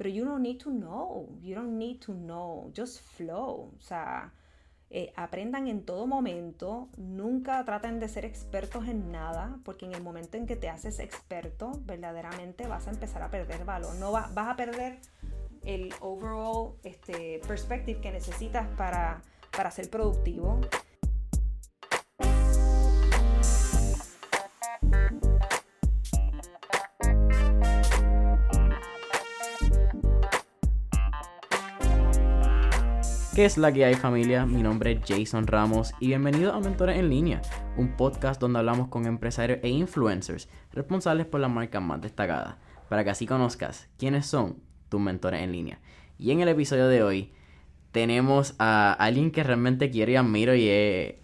pero you don't need to know, you don't need to know, just flow, o sea, eh, aprendan en todo momento, nunca traten de ser expertos en nada, porque en el momento en que te haces experto, verdaderamente vas a empezar a perder valor, no vas a perder el overall este, perspective que necesitas para, para ser productivo. ¿Qué es la que hay familia? Mi nombre es Jason Ramos y bienvenido a Mentores en Línea, un podcast donde hablamos con empresarios e influencers responsables por las marcas más destacadas, para que así conozcas quiénes son tus mentores en línea. Y en el episodio de hoy tenemos a alguien que realmente quiero y admiro y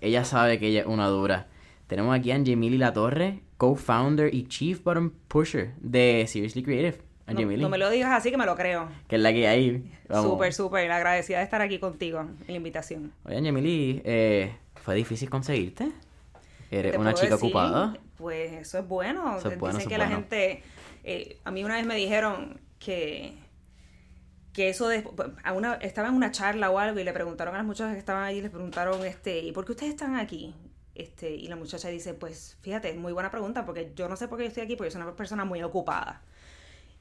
ella sabe que ella es una dura. Tenemos aquí a Angemili Latorre, co-founder y chief button pusher de Seriously Creative. No, me lo digas así que me lo creo. Que es la que hay. Súper, súper. Agradecida de estar aquí contigo en la invitación. Oye, Angemili, eh, ¿fue difícil conseguirte? ¿Eres una chica ocupada? Pues eso es bueno. Eso es bueno Dicen que la gente... Eh, a mí una vez me dijeron que que eso de, a una, estaba en una charla o algo y le preguntaron a las muchachas que estaban ahí, les preguntaron, este, ¿y por qué ustedes están aquí? Este, y la muchacha dice, pues fíjate, muy buena pregunta, porque yo no sé por qué yo estoy aquí, porque soy una persona muy ocupada.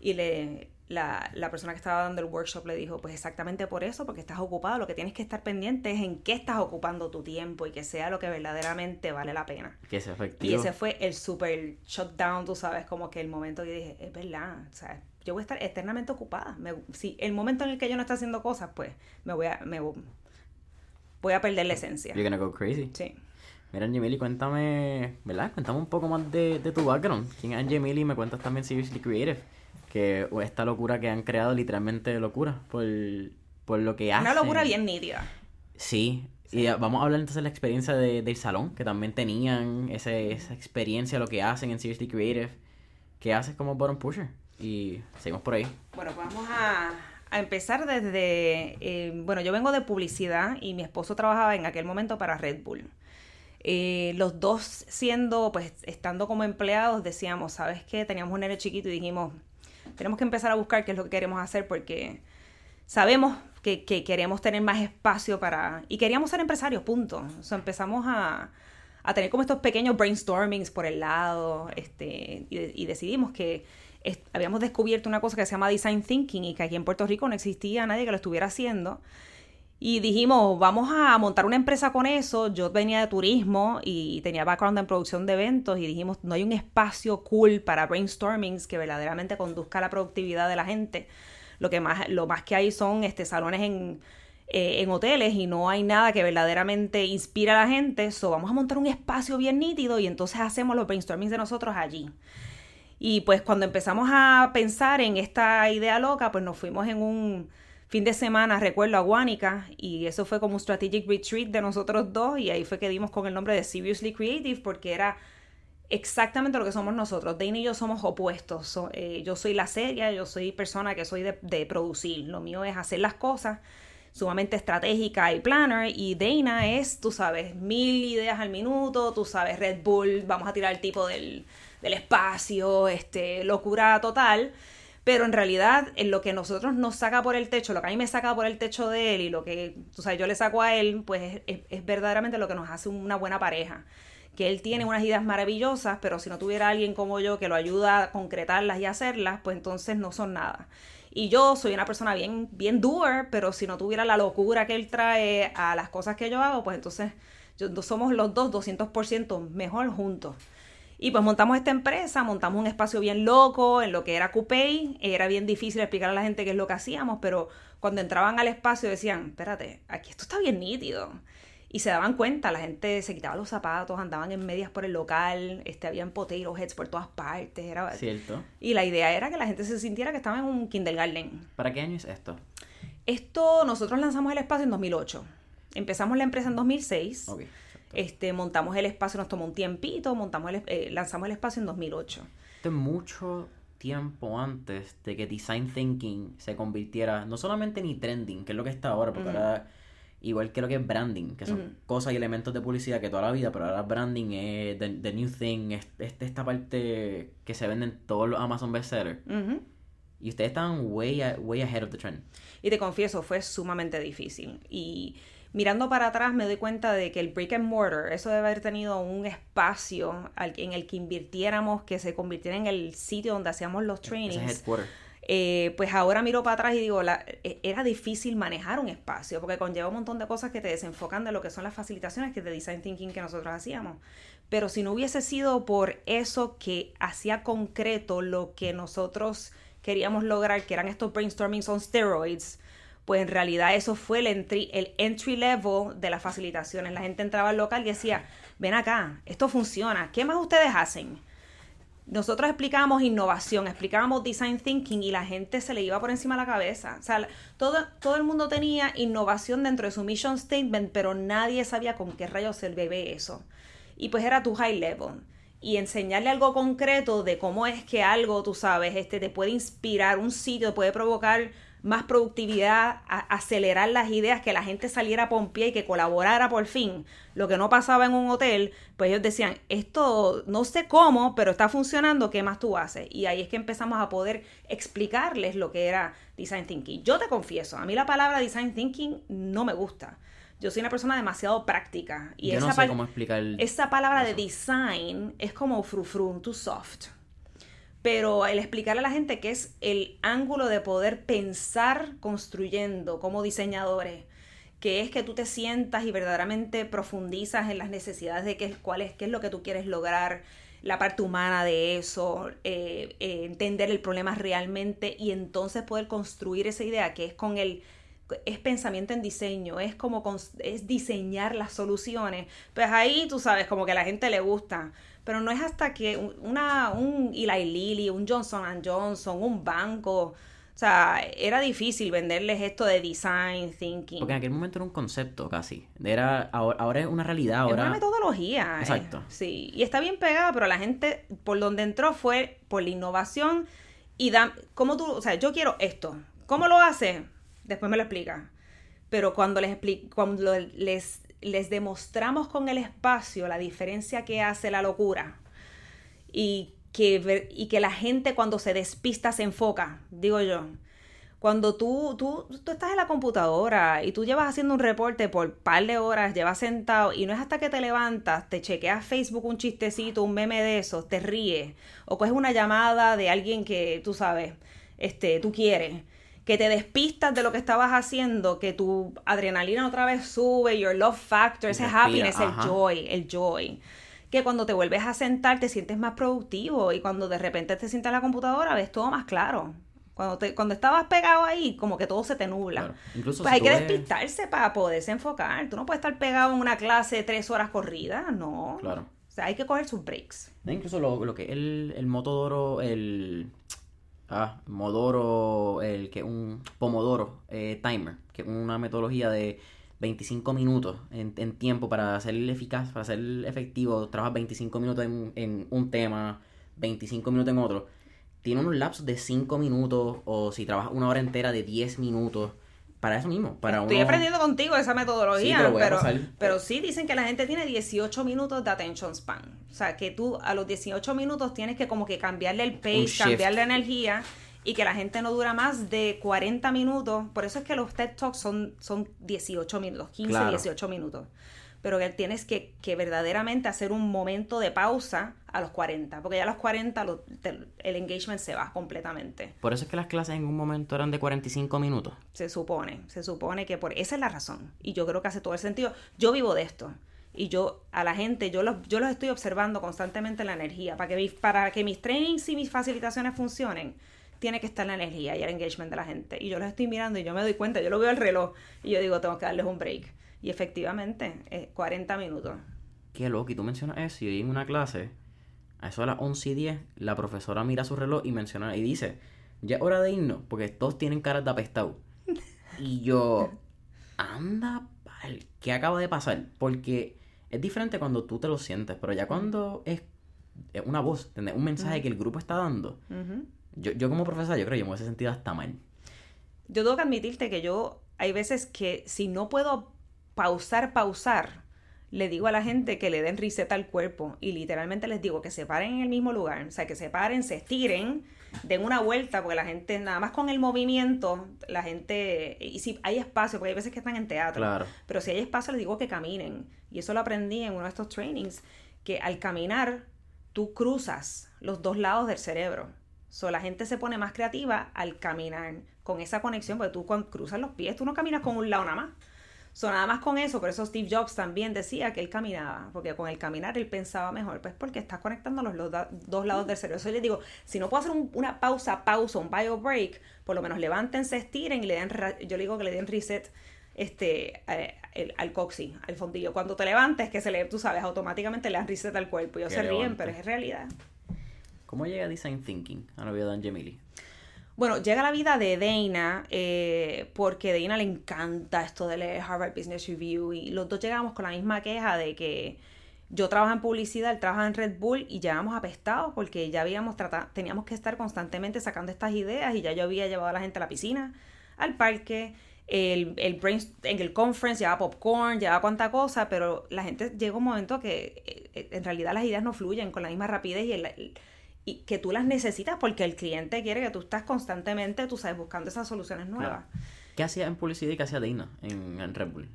Y le, la, la, persona que estaba dando el workshop le dijo, pues exactamente por eso, porque estás ocupado, lo que tienes que estar pendiente es en qué estás ocupando tu tiempo y que sea lo que verdaderamente vale la pena. Que sea efectivo. Y ese fue el super shutdown, tú sabes, como que el momento que dije, es verdad, o sea, yo voy a estar eternamente ocupada. si el momento en el que yo no esté haciendo cosas, pues me voy a, me voy a perder la esencia. You're gonna go crazy. Sí. Mira, Angemili, cuéntame, ¿verdad? Cuéntame un poco más de, de tu background. ¿Quién es Angemili? Me cuentas también Seriously Creative que esta locura que han creado literalmente locura por, por lo que hacen. Una locura bien nítida. Sí. Y vamos a hablar entonces de la experiencia de, del salón, que también tenían ese, esa experiencia, lo que hacen en Seriously Creative, que haces como bottom pusher. Y seguimos por ahí. Bueno, pues vamos a, a empezar desde, eh, bueno, yo vengo de publicidad y mi esposo trabajaba en aquel momento para Red Bull. Eh, los dos siendo, pues, estando como empleados, decíamos, ¿sabes qué? Teníamos un nene chiquito y dijimos, tenemos que empezar a buscar qué es lo que queremos hacer porque sabemos que, queremos tener más espacio para... Y queríamos ser empresarios, punto. O sea, empezamos a, tener como estos pequeños brainstormings por el lado este, y, decidimos que habíamos descubierto una cosa que se llama design thinking y que aquí en Puerto Rico no existía nadie que lo estuviera haciendo. Y dijimos, vamos a montar una empresa con eso. Yo venía de turismo y tenía background en producción de eventos y dijimos, no hay un espacio cool para brainstormings que verdaderamente conduzca a la productividad de la gente. Lo, que más, lo más que hay son este, salones en, eh, en hoteles y no hay nada que verdaderamente inspira a la gente. So, vamos a montar un espacio bien nítido y entonces hacemos los brainstormings de nosotros allí. Y pues cuando empezamos a pensar en esta idea loca, pues nos fuimos en un fin de semana, recuerdo, a Guánica, y eso fue como un strategic retreat de nosotros dos, y ahí fue que dimos con el nombre de Seriously Creative, porque era exactamente lo que somos nosotros. Dana y yo somos opuestos. Eh, yo soy la seria, yo soy persona que soy de, de, producir. Lo mío es hacer las cosas sumamente estratégica y planner. Y Dana es, tú sabes, mil ideas al minuto, tú sabes, Red Bull, vamos a tirar el tipo del, del espacio, este, locura total pero en realidad en lo que nosotros nos saca por el techo, lo que a mí me saca por el techo de él y lo que tú sabes, yo le saco a él, pues es, verdaderamente lo que nos hace una buena pareja. Que él tiene unas ideas maravillosas, pero si no tuviera alguien como yo que lo ayuda a concretarlas y hacerlas, pues entonces no son nada. Y yo soy una persona bien, bien doer, pero si no tuviera la locura que él trae a las cosas que yo hago, pues entonces somos los dos 200% mejor juntos. Y pues montamos esta empresa, montamos un espacio bien loco en lo que era Coupé. Era bien difícil explicar a la gente qué es lo que hacíamos, pero cuando entraban al espacio decían, espérate, aquí esto está bien nítido. Y se daban cuenta, la gente se quitaba los zapatos, andaban en medias por el local, este, habían potato heads por todas partes. Era... Cierto. Y la idea era que la gente se sintiera que estaba en un kindergarten. ¿Para qué año es esto? Esto, nosotros lanzamos el espacio en 2008. Empezamos la empresa en 2006. Okay. Este, montamos el espacio, nos tomó un tiempito, montamos eh, lanzamos el espacio en 2008. Este mucho tiempo antes de que Design Thinking se convirtiera no solamente en trending, que es lo que está ahora, porque ahora igual que lo que es branding, que son cosas y elementos de publicidad que toda la vida, pero ahora branding es the, new thing, es, esta parte que se vende en todos los Amazon bestsellers. Y ustedes estaban way, way ahead of the trend. Y te confieso, fue sumamente difícil. Y mirando para atrás me doy cuenta de que el brick and mortar, eso debe haber tenido un espacio en el que invirtiéramos, que se convirtiera en el sitio donde hacíamos los trainings. Eh, pues ahora miro para atrás y digo, la, e, era difícil manejar un espacio porque conlleva un montón de cosas que te desenfocan de lo que son las facilitaciones que de design thinking que nosotros hacíamos. Pero si no hubiese sido por eso que hacía concreto lo que nosotros queríamos lograr, que eran estos brainstormings on steroids, pues en realidad eso fue el entry, el entry level de las facilitaciones. La gente entraba al local y decía, ven acá, esto funciona, ¿qué más ustedes hacen? Nosotros explicábamos innovación, explicábamos design thinking y la gente se le iba por encima de la cabeza. O sea, todo, todo el mundo tenía innovación dentro de su mission statement, pero nadie sabía con qué rayos se bebe eso. Y pues era tu high level y enseñarle algo concreto de cómo es que algo, tú sabes, este te puede inspirar, un sitio puede provocar más productividad, acelerar las ideas, que la gente saliera a pompear y que colaborara por fin, lo que no pasaba en un hotel, pues ellos decían, esto no sé cómo, pero está funcionando, ¿qué más tú haces? Y ahí es que empezamos a poder explicarles lo que era design thinking. Yo te confieso, a mí la palabra design thinking no me gusta. Yo soy una persona demasiado práctica. Y Yo esa no sé cómo explicar. Esa palabra de design es como frufrun, too soft pero el explicarle a la gente que es el ángulo de poder pensar construyendo como diseñadores, que es que tú te sientas y verdaderamente profundizas en las necesidades de qué, cuál es, qué es lo que tú quieres lograr, la parte humana de eso, eh, eh, entender el problema realmente y entonces poder construir esa idea que es con el es pensamiento en diseño, es como es diseñar las soluciones. Pues ahí tú sabes, como que a la gente le gusta. Pero no es hasta que una, un Eli Lilly, un Johnson Johnson, un banco, o sea, era difícil venderles esto de design thinking. Porque en aquel momento era un concepto casi. Era, ahora, es una realidad. Ahora... Es una metodología. Eh. Exacto. sí, y está bien pegada, pero la gente por donde entró fue por la innovación y da, ¿cómo tú, o sea, yo quiero esto. ¿Cómo lo hace? Después me lo explica. Pero cuando les, cuando les les demostramos con el espacio la diferencia que hace la locura y que, y que la gente cuando se despista se enfoca, digo yo. Cuando tú, tú, tú estás en la computadora y tú llevas haciendo un reporte por par de horas, llevas sentado y no es hasta que te levantas, te chequeas Facebook un chistecito, un meme de esos, te ríes o coges una llamada de alguien que tú sabes, este, tú quieres que te despistas de lo que estabas haciendo, que tu adrenalina otra vez sube, your love factor, ese happiness, el joy, el joy. Que cuando te vuelves a sentar te sientes más productivo y cuando de repente te sientas en la computadora ves todo más claro. Cuando, te, cuando estabas pegado ahí, como que todo se te nubla. pues hay que despistarse para poderse enfocar. Tú no puedes estar pegado en una clase de tres horas corridas, no. Claro. O sea, hay que coger sus breaks. incluso lo, lo que el, el motodoro, el ah, Modoro, el que un Pomodoro eh, Timer, que es una metodología de 25 minutos en, tiempo para ser eficaz, para ser efectivo, trabajas 25 minutos en, en, un tema, 25 minutos en otro. Tiene unos lapsos de 5 minutos o si trabajas una hora entera de 10 minutos para eso mismo. Para Estoy aprendiendo contigo esa metodología, pero, pero, sí dicen que la gente tiene 18 minutos de attention span. O sea, que tú a los 18 minutos tienes que como que cambiarle el pace, cambiarle la energía y que la gente no dura más de 40 minutos. Por eso es que los TED Talks son, son 18 minutos, 15, 18 minutos pero que tienes que, que, verdaderamente hacer un momento de pausa a los 40, porque ya a los 40 el engagement se va completamente. Por eso es que las clases en un momento eran de 45 minutos. Se supone, se supone que por esa es la razón, y yo creo que hace todo el sentido. Yo vivo de esto, y yo a la gente, yo los, yo los estoy observando constantemente la energía, para que, para que mis trainings y mis facilitaciones funcionen tiene que estar la energía y el engagement de la gente. Y yo los estoy mirando y yo me doy cuenta, yo lo veo el reloj y yo digo, tengo que darles un break. Y efectivamente, eh, 40 minutos. Qué loco, y tú mencionas eso, y en una clase, a eso a las 11 y 10, la profesora mira su reloj y menciona, y dice, ya es hora de irnos, porque todos tienen caras de apestado. y yo, anda, ¿qué acaba de pasar? Porque es diferente cuando tú te lo sientes, pero ya cuando es, una voz, un mensaje que el grupo está dando, yo, yo como profesora, yo creo que yo me hubiese sentido hasta mal. Yo tengo que admitirte que yo, hay veces que si no puedo pausar, pausar, le digo a la gente que le den reset al cuerpo y literalmente les digo que se paren en el mismo lugar, o sea, que se paren, se estiren den una vuelta, porque la gente, nada más con el movimiento, la gente, y si hay espacio, porque hay veces que están en teatro, Claro. pero si hay espacio les digo que caminen. Y eso lo aprendí en uno de estos trainings, que al caminar tú cruzas los dos lados del cerebro. So, la gente se pone más creativa al caminar con esa conexión, porque tú cuando cruzas los pies, tú no caminas con un lado nada más. So, nada más con eso, por eso Steve Jobs también decía que él caminaba, porque con el caminar él pensaba mejor, pues porque estás conectando los lo- dos lados del cerebro. Eso yo les digo, si no puedo hacer un- una pausa, pausa, un bio break, por lo menos levántense, estiren y le den, yo le digo que le den reset este, eh, el- al coxi, al fondillo. Cuando te levantes, que se le, tú sabes, automáticamente le dan reset al cuerpo. Y ellos Que se ríen, levante. pero es realidad. ¿Cómo llega Design Thinking a la vida de Angemili? Bueno, llega la vida de Dana eh, porque Dana le encanta esto de leer Harvard Business Review y los dos llegamos con la misma queja de que yo trabajo en publicidad, él trabaja en Red Bull y llegamos apestados porque ya habíamos tratado, teníamos que estar constantemente sacando estas ideas y ya yo había llevado a la gente a la piscina, al parque, el, el en el conference llevaba popcorn, llevaba cuánta cosa, pero la gente llega un momento que eh, en realidad las ideas no fluyen con la misma rapidez y el- el, y que tú las necesitas porque el cliente quiere que tú estás constantemente, tú sabes, buscando esas soluciones nuevas. ¿Qué hacía en publicidad y qué hacía Dana en, en Red Bull?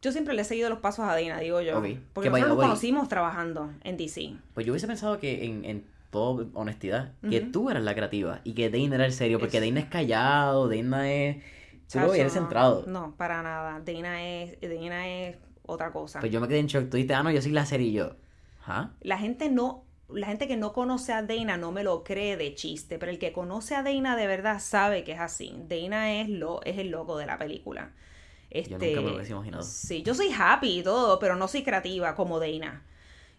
Yo siempre le he seguido los pasos a Dina, digo yo. Porque nosotros nos conocimos trabajando en DC. Pues yo hubiese pensado que, en, en toda honestidad, que tú eras la creativa y que Dana era el serio, porque Es- Dana es callado, Dana es... Tú lo eres centrado. No, para nada. Dina es, Dina es otra cosa. Pues yo me quedé en shock. Tú dijiste, ah, no, yo soy la serie y yo. ¿Ah? La gente no, la gente que no conoce a Dana no me lo cree de chiste, pero el que conoce a Dana de verdad sabe que es así. Dana es lo, es el loco de la película. Este, Yo nunca me lo hubiese imaginado. Sí, yo soy happy y todo, pero no soy creativa como Dana.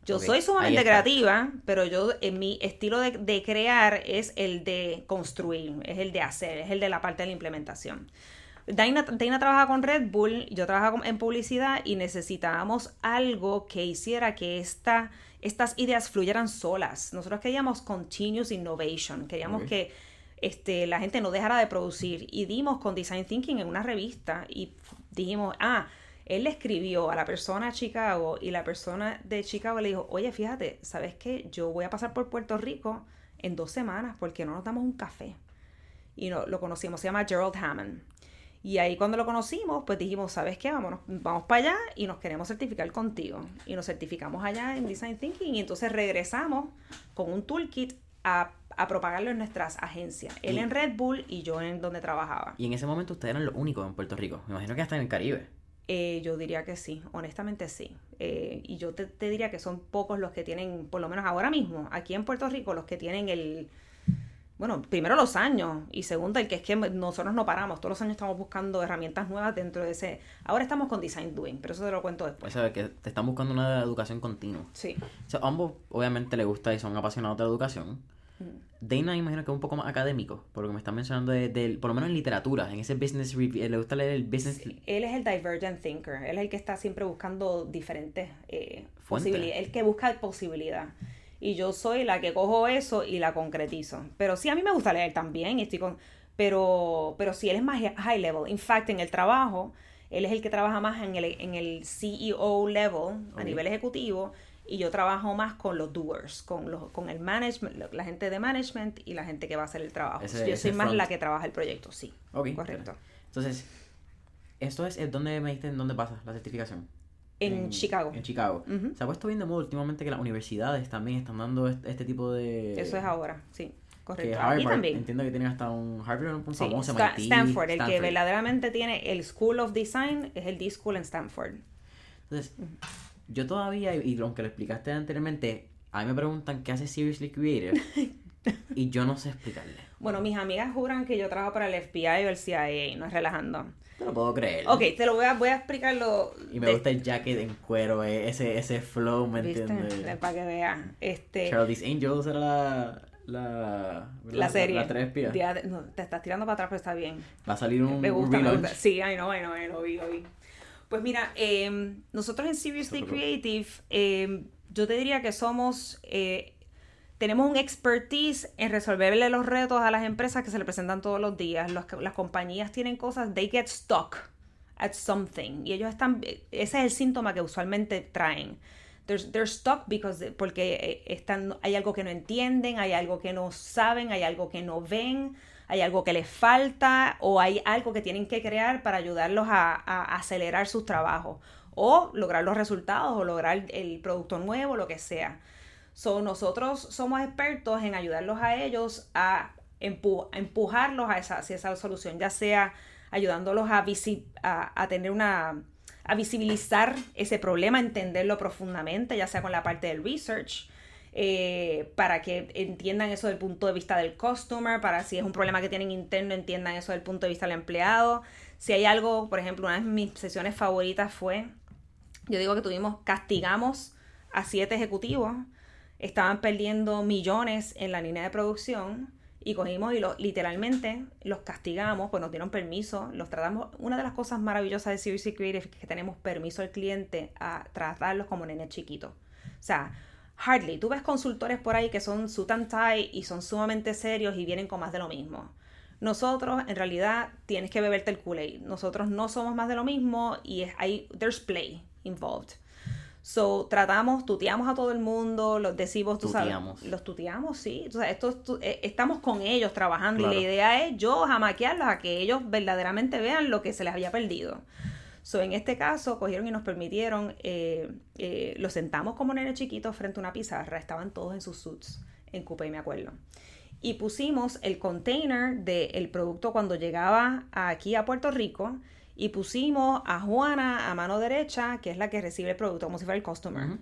Yo soy sumamente creativa, pero yo en mi estilo de, de crear es el de construir, es el de hacer, es el de la parte de la implementación. Daina, Daina trabaja con Red Bull, yo trabajo en publicidad y necesitábamos algo que hiciera que esta, estas ideas fluyeran solas. Nosotros queríamos continuous innovation, queríamos que este, la gente no dejara de producir y dimos con Design Thinking en una revista y dijimos, ah, él le escribió a la persona de Chicago y la persona de Chicago le dijo, oye, fíjate, ¿sabes qué? Yo voy a pasar por Puerto Rico en dos semanas porque no nos damos un café. Y no, lo conocimos, se llama Gerald Hammond. Y ahí cuando lo conocimos, pues dijimos, ¿sabes qué? Vámonos, vamos para allá y nos queremos certificar contigo. Y nos certificamos allá en Design Thinking y entonces regresamos con un toolkit a, a propagarlo en nuestras agencias. Él Y- en Red Bull y yo en donde trabajaba. Y en ese momento ustedes eran los únicos en Puerto Rico. Me imagino que hasta en el Caribe. Eh, yo diría que sí, honestamente sí. Eh, y yo te, te diría que son pocos los que tienen, por lo menos ahora mismo, aquí en Puerto Rico, los que tienen el, bueno, primero los años y segundo el que es que nosotros no paramos, todos los años estamos buscando herramientas nuevas dentro de ese, ahora estamos con Design Doing, pero eso te lo cuento después. O sea, que te están buscando una educación continua. Sí. O sea, ambos obviamente les gusta y son apasionados de la educación. Dana imagino que es un poco más académico, por lo que me están mencionando, de, de- por lo menos en literatura, en ese business review, le gusta leer el business... Él es el divergent thinker, él es el que está siempre buscando diferentes eh, posibilidades, el que busca posibilidad. Y yo soy la que cojo eso y la concretizo. Pero sí, a mí me gusta leer también, y estoy con... pero, pero sí, él es más high level. In fact, en el trabajo, él es el que trabaja más en el, en el CEO level, a nivel ejecutivo, y yo trabajo más con los doers, con, los, con el management, la gente de management y la gente que va a hacer el trabajo. Ese- yo soy más la que trabaja el proyecto, sí. Ok, Correcto. Entonces, esto es, donde me dijiste en dónde pasa la certificación. En, Chicago. En Chicago. Se ha puesto bien de moda últimamente que las universidades también están dando este, este tipo de... Eso es ahora, sí, Que correcto. Harvard, Aquí también. entiendo que tienen hasta un Harvard, un Sí, famoso Sta- MIT, Stanford, el que verdaderamente tiene el School of Design es el D-School en Stanford. Entonces, yo todavía, y y aunque lo explicaste anteriormente, a mí me preguntan qué hace Seriously Creative y yo no sé explicarle. Bueno, mis amigas juran que yo trabajo para el FBI o el CIA, no es relajando. No lo puedo creer. Ok, te lo voy a, voy a explicarlo. Y me de- gusta el jacket en cuero, eh, ese, ese flow, ¿me entiendes? Para que veas. Este, Charlie's Angels era la... La, la serie. La, tres espías. Día de- no, te estás tirando para atrás, pero está bien. Va a salir un, Me un gusta, me gusta. Sí, ay no, ay no, lo vi, lo vi. Pues mira, eh, nosotros en Seriously. Creative, eh, yo te diría que somos, eh, tenemos un expertise en resolverle los retos a las empresas que se le presentan todos los días. Los- las compañías tienen cosas, they get stuck at something. Y ellos están, ese es el síntoma que usualmente traen. they're, stuck because porque eh, están, hay algo que no entienden, hay algo que no saben, hay algo que no ven, hay algo que les falta o hay algo que tienen que crear para ayudarlos a, a acelerar sus trabajos o lograr los resultados o lograr el producto nuevo, lo que sea. So, nosotros somos expertos en ayudarlos a ellos a, empujarlos a esa, hacia esa solución, ya sea ayudándolos a, a, a tener una a visibilizar ese problema, entenderlo profundamente, ya sea con la parte del research, eh, para que entiendan eso del punto de vista del customer, para si es un problema que tienen interno, entiendan eso del punto de vista del empleado. Si hay algo, por ejemplo, una de mis sesiones favoritas fue, yo digo que tuvimos, castigamos a siete ejecutivos, estaban perdiendo millones en la línea de producción y cogimos y literalmente los castigamos, pues nos dieron permiso, los tratamos. Una de las cosas maravillosas de CBC Creative es que tenemos permiso al cliente a tratarlos como nene chiquito. O sea, hardly. Tú ves consultores por ahí que son suit tie y son sumamente serios y vienen con más de lo mismo. Nosotros, en realidad, tienes que beberte el Kool-Aid. Nosotros no somos más de lo mismo y hay, there's play involved. So, tratamos, tuteamos a todo el mundo, los decimos, tú sabes, los tuteamos, sí. O sea, esto, eh, estamos con ellos trabajando y la idea es yo jamaquearlos a que ellos verdaderamente vean lo que se les había perdido. So, en este caso, cogieron y nos permitieron, eh, eh, los sentamos como nene chiquitos frente a una pizarra, estaban todos en sus suits, en Coupé, me acuerdo. Y pusimos el container del producto cuando llegaba aquí a Puerto Rico y pusimos a Juana a mano derecha, que es la que recibe el producto, como si fuera el customer.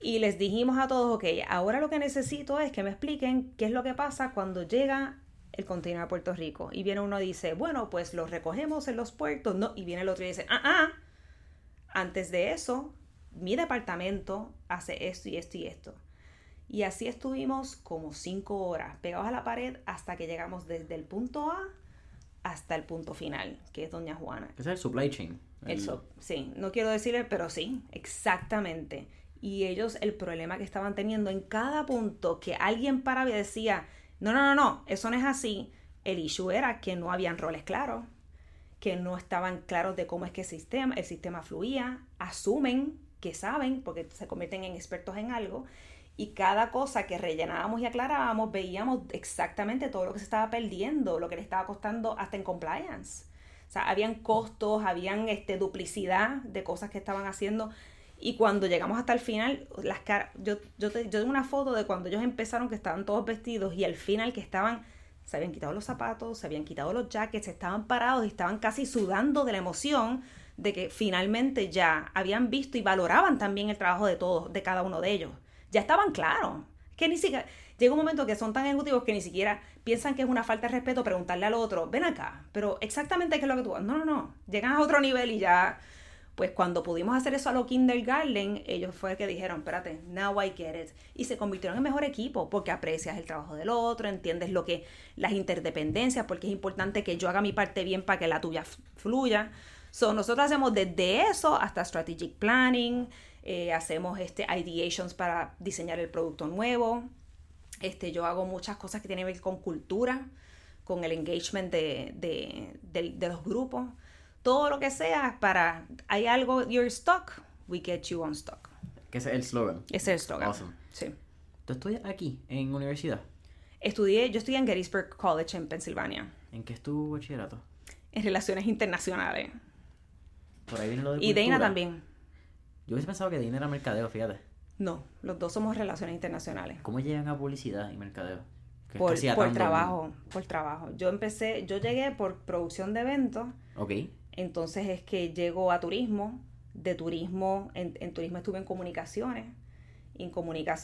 Y les dijimos a todos, ok, ahora lo que necesito es que me expliquen qué es lo que pasa cuando llega el container a Puerto Rico. Y viene uno y dice, bueno, pues lo recogemos en los puertos. No, y viene el otro y dice, ah, ah, antes de eso, mi departamento hace esto y esto y esto. Y así estuvimos como cinco horas pegados a la pared hasta que llegamos desde el punto A hasta el punto final, que es Doña Juana. Es el supply chain. sí, no quiero decirle, pero sí, exactamente. Y ellos, el problema que estaban teniendo en cada punto que alguien paraba y decía, no, no, no, no, eso no es así. El issue era que no habían roles claros, que no estaban claros de cómo es que el sistema, el sistema fluía, asumen que saben, porque se convierten en expertos en algo, y cada cosa que rellenábamos y aclarábamos veíamos exactamente todo lo que se estaba perdiendo, lo que le estaba costando hasta en compliance. O sea, habían costos, habían este, duplicidad de cosas que estaban haciendo. Y cuando llegamos hasta el final, las caras, yo, yo, yo tengo una foto de cuando ellos empezaron que estaban todos vestidos y al final que estaban, se habían quitado los zapatos, se habían quitado los jackets, estaban parados y estaban casi sudando de la emoción de que finalmente ya habían visto y valoraban también el trabajo de todos, de cada uno de ellos ya estaban claros. Que ni siquiera, llega un momento que son tan ejecutivos que ni siquiera piensan que es una falta de respeto preguntarle al otro, ven acá, pero exactamente qué es lo que tú No, no, no. Llegan a otro nivel y ya, pues cuando pudimos hacer eso a lo kindergarten, ellos fue que dijeron, espérate, now I get it. Y se convirtieron en mejor equipo porque aprecias el trabajo del otro, entiendes lo que, las interdependencias, porque es importante que yo haga mi parte bien para que la tuya fluya. So, nosotros hacemos desde eso hasta strategic planning, eh, hacemos este, ideations para diseñar el producto nuevo. Este, yo hago muchas cosas que tienen que ver con cultura, con el engagement de, de, de, los grupos. Todo lo que sea para, hay algo, you're stuck, we get you on stock. Que ese es el slogan. Ese es el slogan. Awesome. Sí. ¿Tú estudias aquí, en universidad? Estudié, yo estudié en Gettysburg College en Pensilvania. ¿En qué es tu bachillerato? En Relaciones Internacionales. Por ahí viene lo de Y Deina también. Yo hubiese pensado que Deina era mercadeo, fíjate. No, los dos somos relaciones internacionales. ¿Cómo llegan a publicidad y mercadeo? Por, por trabajo, por trabajo. Yo empecé, yo llegué por producción de eventos. Ok. Entonces es que llego a turismo. De turismo, en, turismo estuve en comunicaciones. En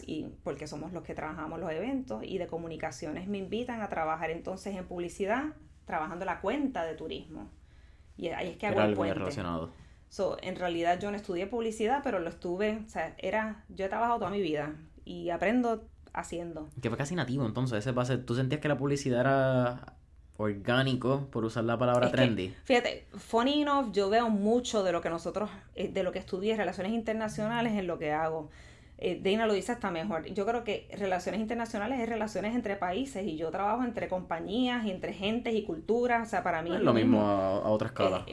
y porque somos los que trabajamos los eventos. Y de comunicaciones me invitan a trabajar entonces en publicidad, trabajando la cuenta de turismo. Y ahí es que hago el puente. relacionado. So, en realidad yo no estudié publicidad, pero lo estuve, o sea, era, yo he trabajado toda mi vida y aprendo haciendo. Que fue casi nativo entonces, ese pase, ¿tú sentías que la publicidad era orgánico, por usar la palabra trendy? fíjate, funny enough, yo veo mucho de lo que nosotros, eh, de lo que estudié, relaciones internacionales en lo que hago eh, Dana lo dice hasta mejor. Yo creo que relaciones internacionales es relaciones entre países y yo trabajo entre compañías y entre gentes y culturas. O sea, para mí es, lo mismo, a, otra escala.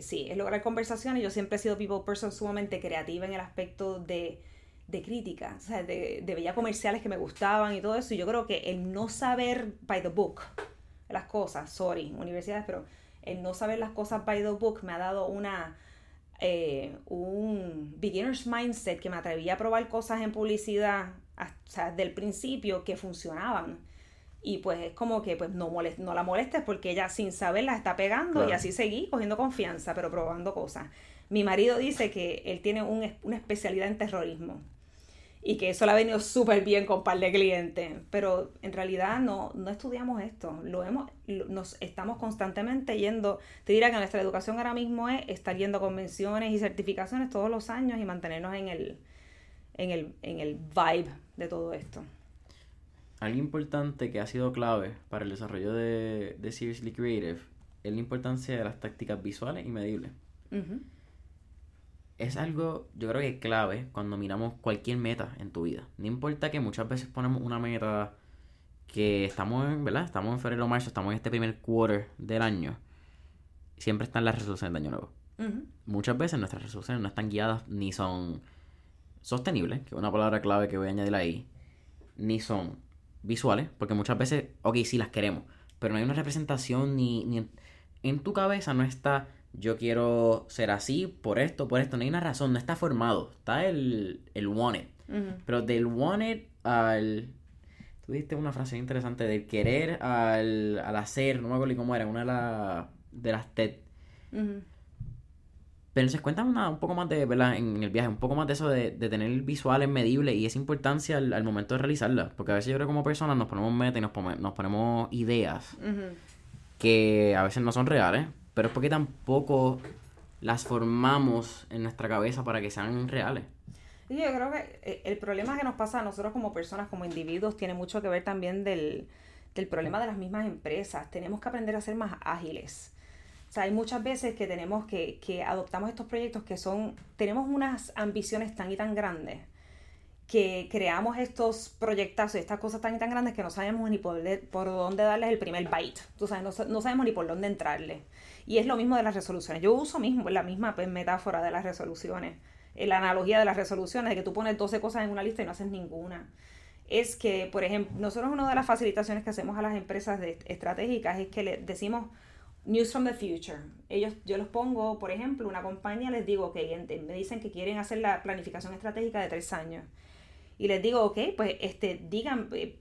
sí, es lograr conversaciones. Yo siempre he sido people person sumamente creativa en el aspecto de, de crítica, o sea, de, de veía comerciales que me gustaban y todo eso. Y yo creo que el no saber by the book las cosas, sorry, universidades, pero el no saber las cosas by the book me ha dado una eh, un beginner's mindset que me atrevía a probar cosas en publicidad, sea, del principio que funcionaban. Y pues es como que pues no, no la molestes porque ella sin saber la está pegando y así seguí cogiendo confianza, pero probando cosas. Mi marido dice que él tiene un, una especialidad en terrorismo y que eso le ha venido súper bien con par de clientes, pero en realidad no, no estudiamos esto, lo hemos, nos estamos constantemente yendo, te dirá que nuestra educación ahora mismo es estar yendo a convenciones y certificaciones todos los años y mantenernos en el, en el, en el vibe de todo esto. Algo importante que ha sido clave para el desarrollo de, de Seriously Creative es la importancia de las tácticas visuales y medibles es algo, yo creo que es clave cuando miramos cualquier meta en tu vida. No importa que muchas veces ponemos una meta que estamos en, ¿verdad? Estamos en febrero o marzo, estamos en este primer quarter del año. Siempre están las resoluciones de año nuevo. Muchas veces nuestras resoluciones no están guiadas ni son sostenibles, que es una palabra clave que voy a añadir ahí, ni son visuales, porque muchas veces, ok, sí las queremos, pero no hay una representación ni, ni en tu cabeza no está yo quiero ser así por esto, por esto. No hay una razón, no está formado. Está el, el wanted. Pero del wanted al... Tú diste una frase interesante, del querer al, al hacer, no me acuerdo cómo era, una de, la, de las TED. Pero se cuenta un poco más de, ¿verdad? En el viaje, un poco más de eso de, de tener visuales medibles y esa importancia al, momento de realizarlas. Porque a veces yo creo que como personas nos ponemos metas y nos, nos ponemos ideas que a veces no son reales, pero es porque tampoco las formamos en nuestra cabeza para que sean reales. Y yo creo que eh, el problema que nos pasa a nosotros como personas, como individuos, tiene mucho que ver también del, problema de las mismas empresas. Tenemos que aprender a ser más ágiles. O sea, hay muchas veces que tenemos que, que adoptamos estos proyectos que son, tenemos unas ambiciones tan y tan grandes que creamos estos proyectos, estas cosas tan y tan grandes que no sabemos ni por, por dónde darles el primer bite. Tú sabes, no, no sabemos ni por dónde entrarle. Y es lo mismo de las resoluciones. Yo uso mismo la misma pues, metáfora de las resoluciones, eh, la analogía de las resoluciones, de que tú pones 12 cosas en una lista y no haces ninguna. Es que, por ejemplo, nosotros una de las facilitaciones que hacemos a las empresas estratégicas es que le decimos News from the Future. Ellos, yo los pongo, por ejemplo, una compañía, les digo, ok, me dicen que quieren hacer la planificación estratégica de tres años. Y les digo, ok, pues este, digan, eh,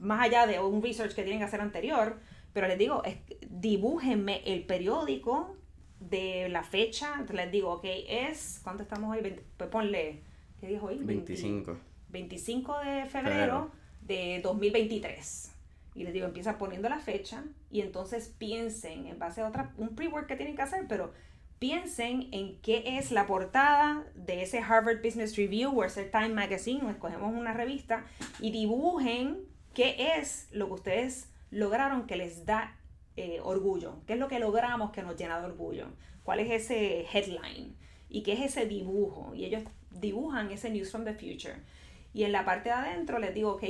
más allá de un research que tienen que hacer anterior, pero les digo, es, dibújenme el periódico de la fecha. Les digo, ok, es, ¿cuánto estamos hoy? pues ponle, ¿qué dijo hoy? 25. 25 de febrero de 2023. Y les digo, empieza poniendo la fecha y entonces piensen en base a otra, un pre-work que tienen que hacer, pero piensen en qué es la portada de ese Harvard Business Review o ese Time Magazine, o escogemos una revista, y dibujen qué es lo que ustedes lograron que les da eh, orgullo? ¿Qué es lo que logramos que nos llena de orgullo? ¿Cuál es ese headline? ¿Y qué es ese dibujo? Y ellos dibujan ese News from the Future. Y en la parte de adentro les digo, ok,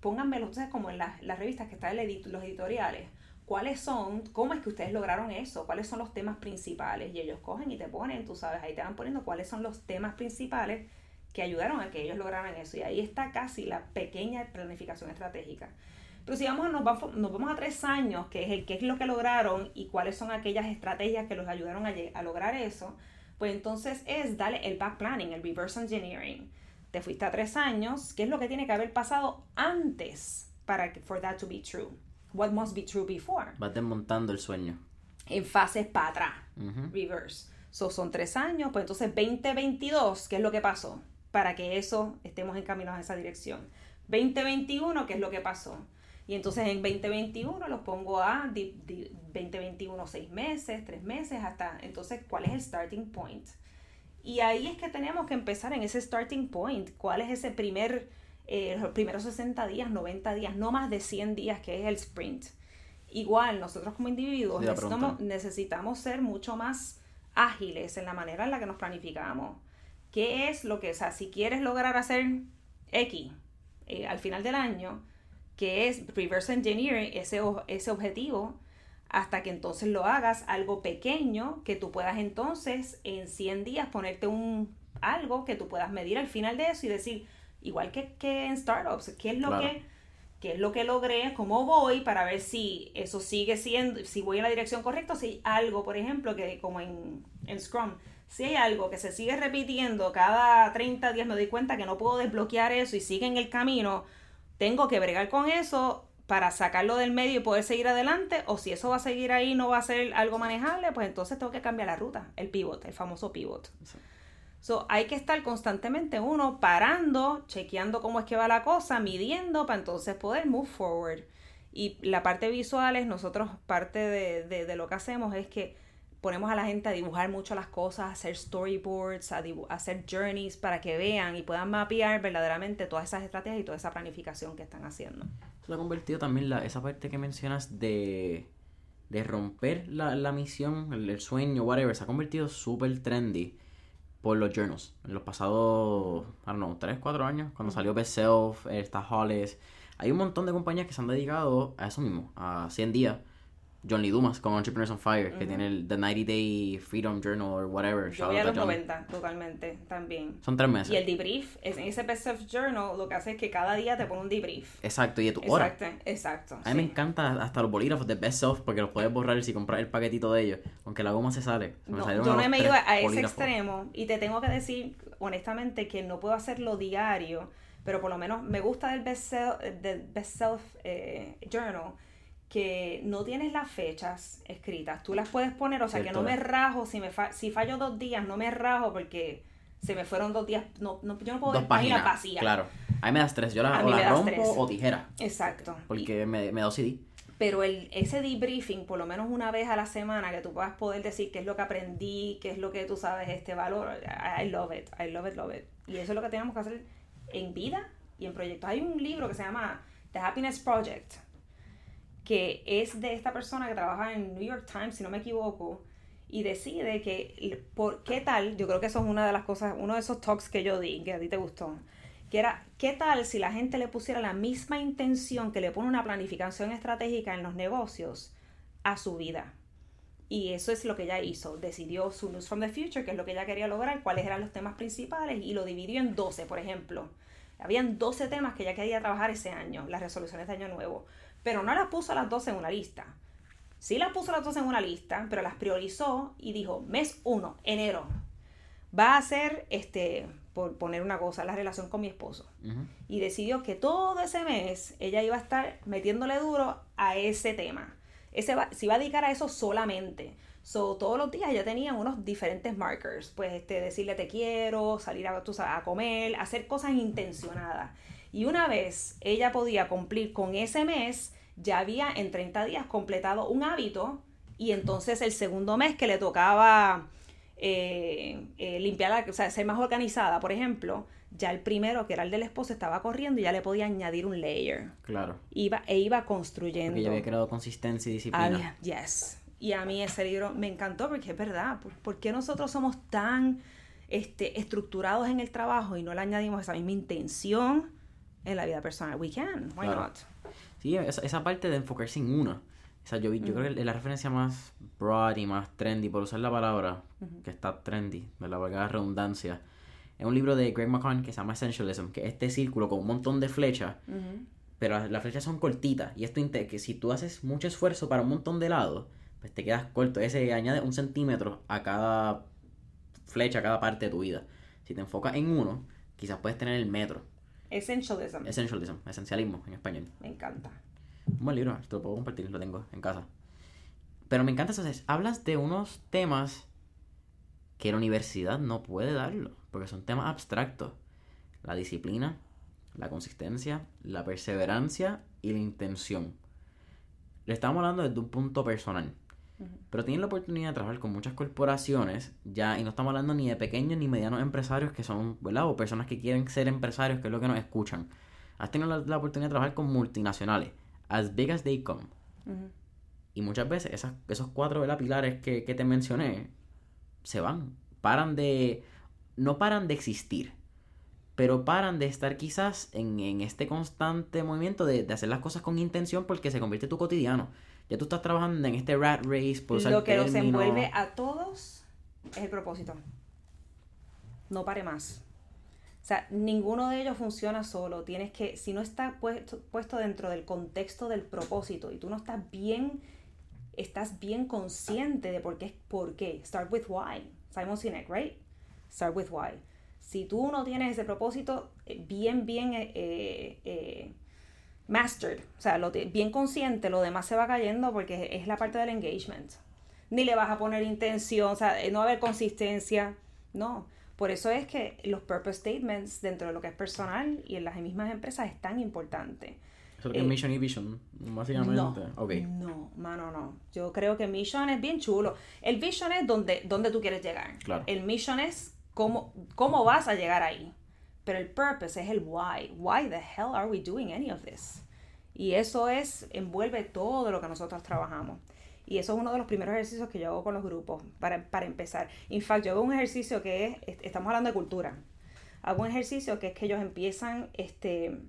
pónganmelo ustedes como en las, revistas que están en los editoriales. ¿Cuáles son? ¿Cómo es que ustedes lograron eso? ¿Cuáles son los temas principales? Y ellos cogen y te ponen, tú sabes, ahí te van poniendo cuáles son los temas principales que ayudaron a que ellos lograran eso. Y ahí está casi la pequeña planificación estratégica. Pero si vamos, nos, vamos, nos vamos a tres años, que es el qué es lo que lograron y cuáles son aquellas estrategias que los ayudaron a, a lograr eso, pues entonces es darle el back planning, el reverse engineering. Te fuiste a tres años, ¿qué es lo que tiene que haber pasado antes para que for that to be true? What must be true before? Vas desmontando el sueño. En fases para atrás, reverse. So, son tres años, pues entonces 2022, ¿qué es lo que pasó? Para que eso estemos encaminados en esa dirección. 2021, ¿qué es lo que pasó? Y entonces en 2021 los pongo a 2021 seis meses, tres meses, hasta entonces cuál es el starting point. Y ahí es que tenemos que empezar en ese starting point. ¿Cuál es ese primer, eh, los primeros 60 días, 90 días, no más de 100 días, que es el sprint? Igual, nosotros como individuos necesitamos, necesitamos ser mucho más ágiles en la manera en la que nos planificamos. ¿Qué es lo que, o sea, si quieres lograr hacer X eh, al final del año, que es reverse engineering ese, ese objetivo hasta que entonces lo hagas algo pequeño que tú puedas entonces en 100 días ponerte un algo que tú puedas medir al final de eso y decir, igual que, que en startups, ¿qué es lo que qué es lo que logré, cómo voy, para ver si eso sigue siendo, si voy en la dirección correcta, si hay algo, por ejemplo, que como en, en Scrum, si hay algo que se sigue repitiendo cada 30 días, me doy cuenta que no puedo desbloquear eso y sigue en el camino, tengo que bregar con eso para sacarlo del medio y poder seguir adelante, o si eso va a seguir ahí no va a ser algo manejable, pues entonces tengo que cambiar la ruta, el pivot, el famoso pivot. So, hay que estar constantemente uno parando, chequeando cómo es que va la cosa, midiendo para entonces poder move forward. Y la parte visual es nosotros, parte de, de, lo que hacemos es que ponemos a la gente a dibujar mucho las cosas, a hacer storyboards, a, hacer journeys para que vean y puedan mapear verdaderamente todas esas estrategias y toda esa planificación que están haciendo. Eso ha convertido también la, esa parte que mencionas de, de romper la, la misión, el, el, sueño, whatever, se ha convertido súper trendy por los journals. En los pasados, I don't know, 3, 4 años, cuando salió Best Self, está Hollis, hay un montón de compañías que se han dedicado a eso mismo, a 100 días John Lee Dumas con Entrepreneurs on Fire, que tiene el The 90 Day Freedom Journal o whatever. Yo voy a los 90 totalmente también. Son tres meses. Y el debrief, en ese Best Self Journal lo que hace es que cada día te pone un debrief. Exacto, y de tu hora. Exacto, exacto. A mí me encanta hasta los bolígrafos de Best Self porque los puedes borrar si compras el paquetito de ellos, aunque la goma se sale. no, yo no me he ido a ese extremo y te tengo que decir honestamente que no puedo hacerlo diario, pero por lo menos me gusta del Best Self, del best self eh, Journal que no tienes las fechas escritas, tú las puedes poner, o sea, que no me rajo, si me si fallo dos días, no me rajo porque se me fueron dos días, no, no yo no puedo dos páginas vacía. Claro, a mí me das tres, yo la, o la rompo o tijera. Exacto. Porque me, me da CD. Pero el, ese debriefing, por lo menos una vez a la semana, que tú puedas poder decir qué es lo que aprendí, qué es lo que tú sabes, este valor, I, love it, I love it, love it. Y eso es lo que tenemos que hacer en vida y en proyectos. Hay un libro que se llama The Happiness Project, que es de esta persona que trabaja en New York Times, si no me equivoco, y decide que, por, ¿qué tal? Yo creo que eso es una de las cosas, uno de esos talks que yo di, que a ti te gustó, que era, ¿qué tal si la gente le pusiera la misma intención que le pone una planificación estratégica en los negocios a su vida? Y eso es lo que ella hizo. Decidió su News from the Future, que es lo que ella quería lograr, cuáles eran los temas principales, y lo dividió en 12, por ejemplo. Habían 12 temas que ella quería trabajar ese año, las resoluciones de año nuevo pero no las puso a las 12 en una lista. Sí las puso a las 12 en una lista, pero las priorizó y dijo, mes 1, enero, va a ser, este, por poner una cosa, la relación con mi esposo. Y decidió que todo ese mes ella iba a estar metiéndole duro a ese tema. Ese va, se iba a dedicar a eso solamente. So, todos los días ella tenía unos diferentes markers. Pues este, decirle te quiero, salir a, a comer, hacer cosas intencionadas. Y una vez ella podía cumplir con ese mes, ya había en 30 días completado un hábito y entonces el segundo mes que le tocaba eh, eh, limpiar, o sea, ser más organizada, por ejemplo, ya el primero, que era el del esposo, estaba corriendo y ya le podía añadir un layer. Claro. Iba, e iba construyendo. Porque ya había creado consistencia y disciplina. yes. Y a mí ese libro me encantó porque es verdad. ¿Por, qué nosotros somos tan este, estructurados en el trabajo y no le añadimos esa misma intención? En la vida personal. We can, why not? Sí, esa, parte de enfocarse en una. O sea, yo, yo creo que la referencia más broad y más trendy, por usar la palabra, que está trendy, de la la redundancia, es un libro de Greg McCon que se llama Essentialism, que es este círculo con un montón de flechas, pero las, flechas son cortitas. Y esto que si tú haces mucho esfuerzo para un montón de lados, pues te quedas corto. Ese añade un centímetro a cada flecha, a cada parte de tu vida. Si te enfocas en uno, quizás puedes tener el metro. Essentialism. Essentialism, esencialismo en español. Me encanta. Un buen libro, te lo puedo compartir, lo tengo en casa. Pero me encanta eso, hablas de unos temas que la universidad no puede darlo, porque son temas abstractos. La disciplina, la consistencia, la perseverancia y la intención. Le estamos hablando desde un punto personal. Pero tienen la oportunidad de trabajar con muchas corporaciones, ya, y no estamos hablando ni de pequeños ni medianos empresarios que son, ¿verdad? O personas que quieren ser empresarios, que es lo que nos escuchan. Has tenido la, oportunidad de trabajar con multinacionales, as big as they come. Y muchas veces esas, esos cuatro ¿verdad? pilares que, que te mencioné se van, paran de, no paran de existir, pero paran de estar quizás en, en este constante movimiento de, de, hacer las cosas con intención porque se convierte en tu cotidiano. Ya tú estás trabajando en este rat race por Lo que nos envuelve a todos es el propósito. no pare más. O sea, ninguno de ellos funciona solo. Tienes que, si no está puesto, puesto dentro del contexto del propósito y tú no estás bien, estás bien consciente de por qué, por qué. Start with why. Simon Sinek, right? Start with why. Si tú no tienes ese propósito eh, bien, bien eh, eh, mastered, o sea, lo, bien consciente, lo demás se va cayendo porque es la parte del engagement. Ni le vas a poner intención, o sea, no va a haber consistencia, no. Por eso es que los purpose statements dentro de lo que es personal y en las mismas empresas es tan importante. Eso es eh, mission y vision, básicamente. No, no, mano, no. Yo creo que mission es bien chulo. El vision es donde, donde tú quieres llegar. El mission es cómo, cómo vas a llegar ahí. Pero el purpose es el why. Why the hell are we doing any of this? Y eso es, envuelve todo lo que nosotros trabajamos. Y eso es uno de los primeros ejercicios que yo hago con los grupos para, para empezar. En fact, yo hago un ejercicio que es, estamos hablando de cultura. Hago un ejercicio que es que ellos empiezan este,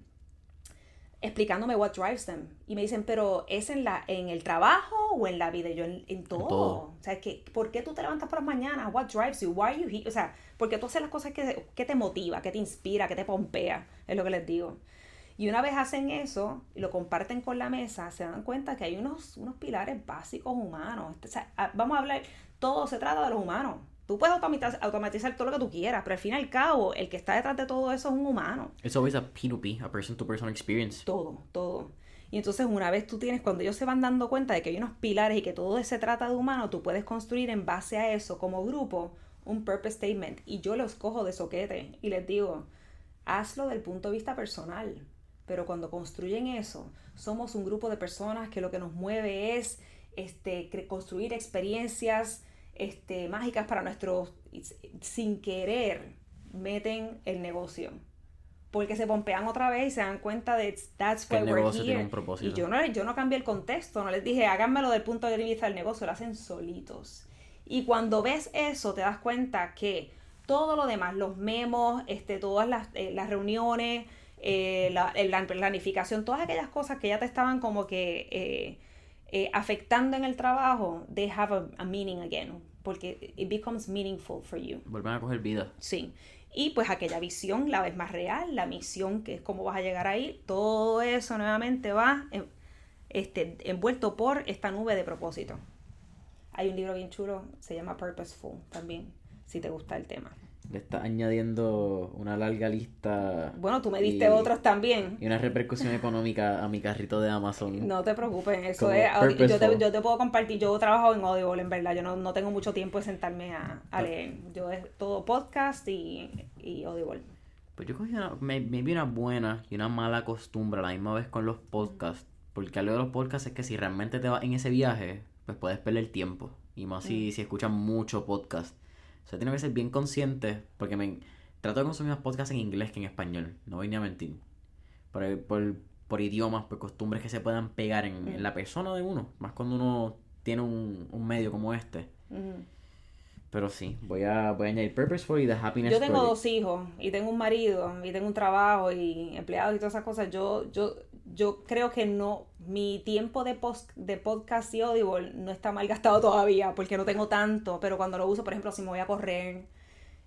explicándome what drives them. Y me dicen, pero ¿es en, la, en el trabajo o en la vida? Y yo, en, todo. O sea, que, ¿por qué tú te levantas por las mañanas? What drives you? Why are you here? O sea, ¿por qué tú haces las cosas que, que te motiva, que te inspira, que te pompea? Es lo que les digo. Y una vez hacen eso y lo comparten con la mesa, se dan cuenta que hay unos, unos pilares básicos humanos. vamos a hablar, todo se trata de los humanos. Tú puedes automatizar, todo lo que tú quieras, pero al fin y al cabo, el que está detrás de todo eso es un humano. It's always a P2P, a person-to-person experience. Todo, todo. Y entonces una vez tú tienes, cuando ellos se van dando cuenta de que hay unos pilares y que todo se trata de humano, tú puedes construir en base a eso como grupo un purpose statement. Y yo los cojo de soquete y les digo, hazlo del punto de vista personal. Pero cuando construyen eso, somos un grupo de personas que lo que nos mueve es este, construir experiencias este, mágicas para nuestros, sin querer, meten el negocio. Porque se pompean otra vez y se dan cuenta de that's why we're here. Y yo no, yo no cambié el contexto, no les dije háganmelo del punto de vista del negocio, lo hacen solitos. Y cuando ves eso, te das cuenta que todo lo demás, los memos, este, todas las, eh, las reuniones, eh, la, la, planificación, todas aquellas cosas que ya te estaban como que eh, eh, afectando en el trabajo, they have a, meaning again, porque it becomes meaningful for you. Vuelven a coger vida. Sí. Y pues aquella visión la vez más real, la misión que es cómo vas a llegar ahí, todo eso nuevamente va este, envuelto por esta nube de propósito. Hay un libro bien chulo, se llama Purposeful también, si te gusta el tema le está añadiendo una larga lista. Bueno, tú me diste otros también. Y una repercusión económica a mi carrito de Amazon. No te preocupes, eso es. Yo te, yo te, puedo compartir. Yo trabajo en Audible, en verdad. Yo no, no tengo mucho tiempo de sentarme a, a leer. Yo es todo podcast y, y Audible. Pues yo cogí una, me, me vi una buena y una mala costumbre a la misma vez con los podcasts. Porque algo de los podcasts es que si realmente te vas en ese viaje, pues puedes perder tiempo. Y más si, mm. si escuchas mucho podcast. O sea, tengo que ser bien consciente porque me trato de consumir más podcasts en inglés que en español. No voy ni a mentir. Por, por, por idiomas, por costumbres que se puedan pegar en, la persona de uno. Más cuando uno tiene un, un medio como este. Pero sí, voy a, voy a añadir Purposeful y The Happiness Yo tengo dos hijos y tengo un marido y tengo un trabajo y empleados y todas esas cosas. Yo, yo, yo creo que no, mi tiempo de, post, de podcast y audible no está mal gastado todavía porque no tengo tanto, pero cuando lo uso, por ejemplo, si me voy a correr,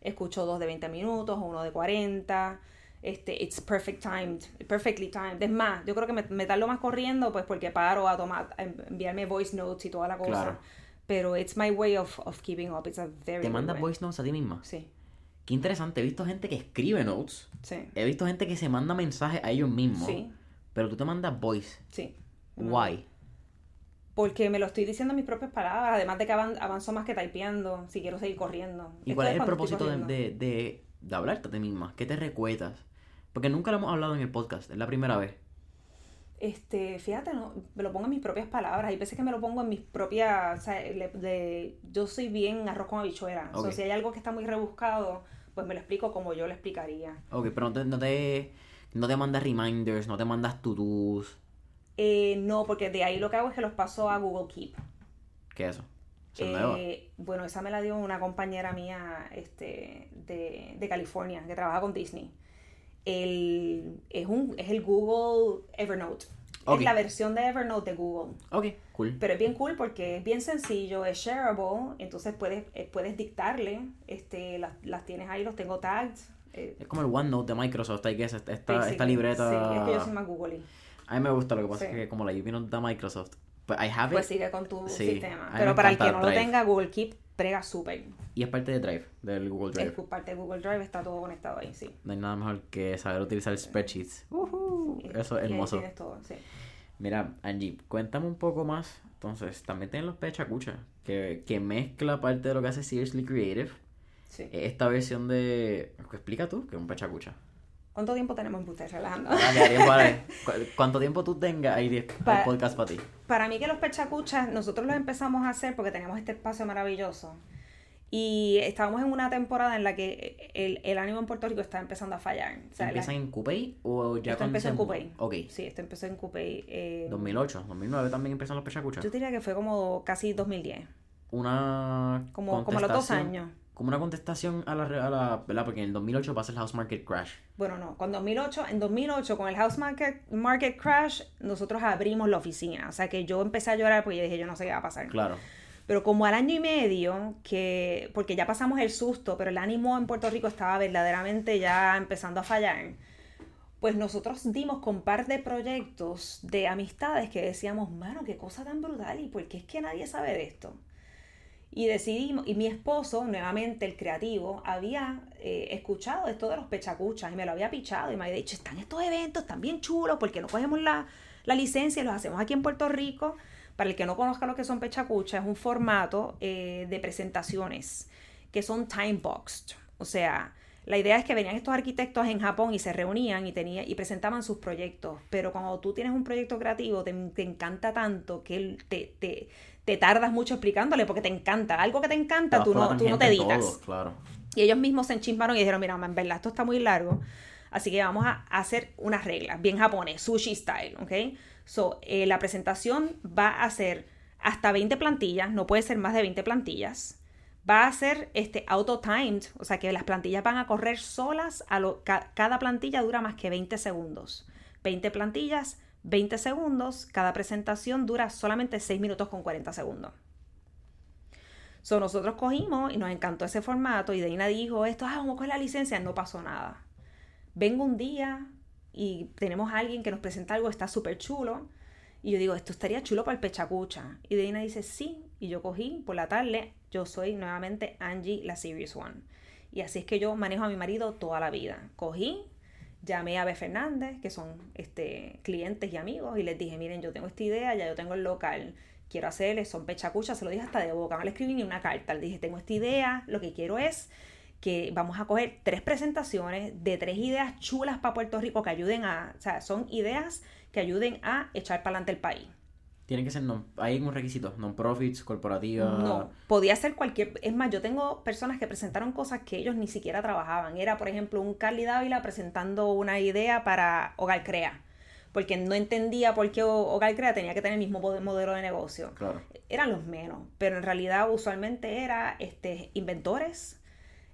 escucho dos de 20 minutos o uno de 40. Este, it's perfect timed, perfectly timed. Es más, yo creo que me, me tardo más corriendo pues porque paro a tomar, a enviarme voice notes y toda la cosa. Pero it's my way of, of keeping up. It's a very ¿Te mandas voice notes a ti misma? Sí. Qué interesante. He visto gente que escribe notes. Sí. He visto gente que se manda mensajes a ellos mismos. Sí. Pero tú te mandas voice. Sí. Why? Porque me lo estoy diciendo en mis propias palabras, además de que avanzo más que typeando, si quiero seguir corriendo. ¿Y cuál es el propósito de, de, de, hablarte a ti misma? ¿Qué te recuerdas? Porque nunca lo hemos hablado en el podcast, es la primera vez. Este, fíjate, no, me lo pongo en mis propias palabras. Hay veces que me lo pongo en mis propias. O sea, de, yo soy bien arroz con habichuela. O sea, si hay algo que está muy rebuscado, pues me lo explico como yo lo explicaría. Ok, pero no te, no te no te mandas reminders, no te mandas to-dos. Eh, no, porque de ahí lo que hago es que los paso a Google Keep. ¿Qué es eso? Eh, bueno, esa me la dio una compañera mía este, de, de California que trabaja con Disney. El, es, un, es el Google Evernote. Es la versión de Evernote de Google. Ok, cool. Pero es bien cool porque es bien sencillo, es shareable, entonces puedes, eh, puedes dictarle, este, las, las tienes ahí, los tengo tagged. Eh, Es como el OneNote de Microsoft, I guess, esta, esta, esta libreta. Sí, es que yo soy más Google. A mí me gusta, lo que pasa Sí. es que como la UV no da Microsoft, pues I have it, Pues sigue con tu Sí, sistema. Pero para el que no lo Drive. tenga, Google Keep prega súper. y es parte de Drive, del Google Drive. Es parte de Google Drive, está todo conectado ahí, sí. No hay nada mejor que saber utilizar spreadsheets. Ujú, Y- Eso es hermoso. tienes todo, sí. Mira, Angie, cuéntame un poco más. Entonces, también tienen los Pechacucha, que, que mezcla parte de lo que hace Seriously Creative. Sí. Esta versión de... Explica tú, que es un Pechacucha. ¿Cuánto tiempo tenemos en ustedes relajando? Tiempo, vale. Cu- Cuanto tiempo tú tengas, hay 10 Pa- podcast para ti. Para mí que los pechacuchas, nosotros los empezamos a hacer porque teníamos este espacio maravilloso. Y estábamos en una temporada en la que el, el ánimo en Puerto Rico está empezando a fallar. O sea, la- ¿Empieza en Coupé o ya esto empezó en Coupé. Ok. Sí, esto empezó en Coupé. eh, 2008, 2009 también empezaron los Pechacucha. Yo diría que fue como casi 2010. Una Como, como los dos años. Como una contestación a la, a la... ¿Verdad? Porque en el 2008 pasa el house market crash. Bueno, no, con 2008, en 2008 con el house market, market crash, nosotros abrimos la oficina. O sea que yo empecé a llorar porque yo dije, yo no sé qué va a pasar. Claro. Pero como al año y medio, que porque ya pasamos el susto, pero el ánimo en Puerto Rico estaba verdaderamente ya empezando a fallar, pues nosotros dimos con par de proyectos de amistades que decíamos, mano, qué cosa tan brutal, y por qué es que nadie sabe de esto. Y decidimos, y mi esposo, nuevamente el creativo, había eh, escuchado esto de los pechacuchas y me lo había pichado y me había dicho, están estos eventos, están bien chulos, porque no cogemos la, la licencia y los hacemos aquí en Puerto Rico. Para el que no conozca lo que son pechacuchas, es un formato eh, de presentaciones que son time boxed. O sea, la idea es que venían estos arquitectos en Japón y se reunían y, tenía, y presentaban sus proyectos. Pero cuando tú tienes un proyecto creativo, te, te encanta tanto que te, te, te tardas mucho explicándole porque te encanta. Algo que te encanta, tú no, tú no te editas. todo, claro. Y ellos mismos se enchismaron y dijeron, mira, en verdad, esto está muy largo. Así que vamos a hacer unas reglas, bien japonés, sushi style, ¿ok? So, eh, la presentación va a ser hasta 20 plantillas, no puede ser más de 20 plantillas. Va a ser este, auto-timed, o sea que las plantillas van a correr solas, a lo, ca- cada plantilla dura más que 20 segundos. 20 plantillas, 20 segundos, cada presentación dura solamente 6 minutos con 40 segundos. So, nosotros cogimos y nos encantó ese formato y Deina dijo esto, ah, vamos con la licencia, no pasó nada. Vengo un día y tenemos a alguien que nos presenta algo, está súper chulo. Y yo digo, esto estaría chulo para el pechacucha. Y Deina dice, sí. Y yo cogí por la tarde, yo soy nuevamente Angie, la Serious One. Y así es que yo manejo a mi marido toda la vida. Cogí, llamé a B. Fernández, que son este, clientes y amigos, y les dije, miren, yo tengo esta idea, ya yo tengo el local, quiero hacerles, son pechacuchas, se lo dije hasta de boca, no le escribí ni una carta, le dije, tengo esta idea, lo que quiero es que vamos a coger tres presentaciones de tres ideas chulas para Puerto Rico que ayuden a, o sea, son ideas que ayuden a echar para adelante el país. Tiene que ser, non, hay un requisito, non-profits, corporativa. No, podía ser cualquier. Es más, yo tengo personas que presentaron cosas que ellos ni siquiera trabajaban. Era, por ejemplo, un Carly Dávila presentando una idea para Hogar Crea. Porque no entendía por qué Hogar Crea tenía que tener el mismo mod- modelo de negocio. Claro. Eran los menos. Pero en realidad, usualmente era este, inventores,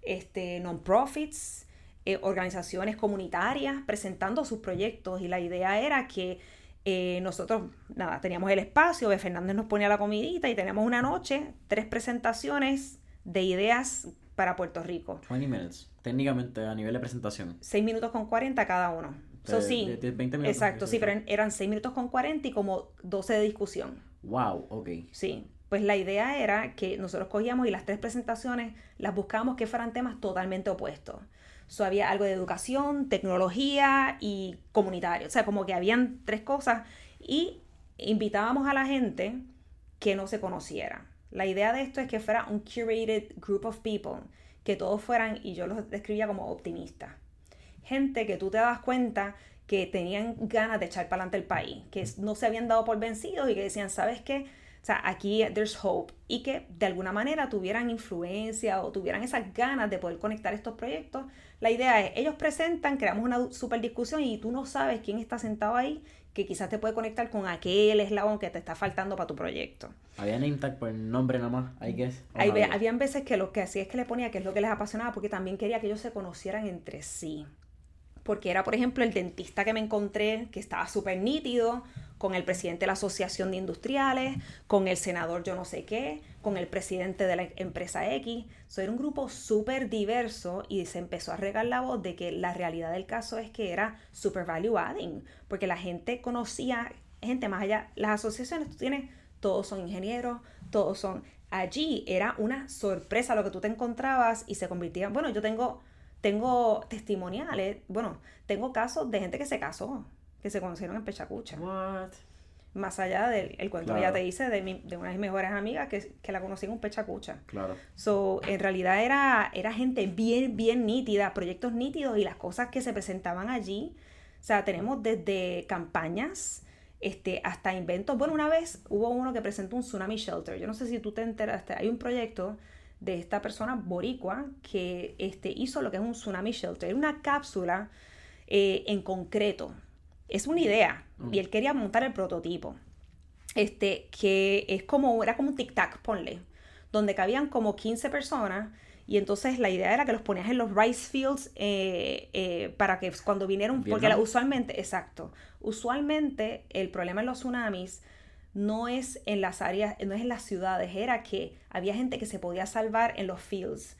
este, non-profits, eh, organizaciones comunitarias presentando sus proyectos. Y la idea era que eh, nosotros, nada, teníamos el espacio, B. Fernández nos ponía la comidita y teníamos una noche, tres presentaciones de ideas para Puerto Rico. 20 minutes. Técnicamente, a nivel de presentación. 6 minutos con 40 cada uno. De- sí, de- de 20 minutos. exacto, sí, pero eran 6 minutos con 40 y como 12 de discusión. Wow, ok. Sí, pues la idea era que nosotros cogíamos y las tres presentaciones las buscábamos que fueran temas totalmente opuestos. So, había algo de educación, tecnología y comunitario. O sea, como que habían tres cosas y invitábamos a la gente que no se conociera. La idea de esto es que fuera un curated group of people, que todos fueran, y yo los describía como optimistas. Gente que tú te das cuenta que tenían ganas de echar para adelante el país, que no se habían dado por vencidos y que decían, ¿sabes qué? O sea, aquí there's hope. Y que de alguna manera tuvieran influencia o tuvieran esas ganas de poder conectar estos proyectos. La idea es, ellos presentan, creamos una super discusión y tú no sabes quién está sentado ahí, que quizás te puede conectar con aquel eslabón que te está faltando para tu proyecto. Había name tag por el nombre nada más, I guess. ¿O Hay había? habían veces que lo que hacía es que le ponía que es lo que les apasionaba porque también quería que ellos se conocieran entre sí. Porque era, por ejemplo, el dentista que me encontré, que estaba súper nítido, con el presidente de la Asociación de Industriales, con el senador yo no sé qué, con el presidente de la empresa X. So, era un grupo súper diverso y se empezó a regar la voz de que la realidad del caso es que era super value adding, porque la gente conocía gente más allá. Las asociaciones, tú tienes, todos son ingenieros, todos son... Allí era una sorpresa lo que tú te encontrabas y se convertía... Bueno, yo tengo, tengo testimoniales, bueno, tengo casos de gente que se casó, que se conocieron en Pechacucha. What? Más allá del el cuento que ya te hice de, mi, de una de mis mejores amigas que, que la conocí en un Pechacucha. Claro. So, en realidad era, era gente bien, bien nítida, proyectos nítidos y las cosas que se presentaban allí. O sea, tenemos desde campañas este, hasta inventos. Bueno, una vez hubo uno que presentó un tsunami shelter. Yo no sé si tú te enteraste. Hay un proyecto de esta persona boricua que este, hizo lo que es un tsunami shelter. Una cápsula eh, en concreto. Es una idea. Y él quería montar el prototipo. Este, que es como, era como un tic-tac, ponle. Donde cabían como 15 personas y entonces la idea era que los ponías en los rice fields eh, eh, para que cuando vinieron, porque usualmente, exacto, usualmente el problema en los tsunamis no es en las áreas, no es en las ciudades, era que había gente que se podía salvar en los fields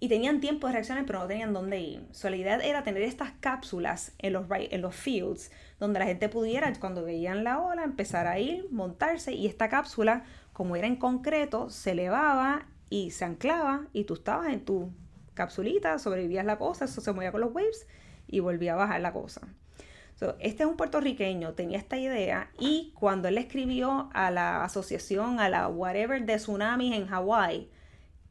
y tenían tiempo de reaccionar pero no tenían dónde ir. So, la idea era tener estas cápsulas en los, en los fields donde la gente pudiera, cuando veían la ola, empezar a ir, montarse y esta cápsula, como era en concreto, se elevaba y se anclaba y tú estabas en tu capsulita, sobrevivías la cosa, eso se movía con los waves y volvía a bajar la cosa. este es un puertorriqueño, tenía esta idea y cuando él escribió a la asociación, a la whatever de tsunamis en Hawái,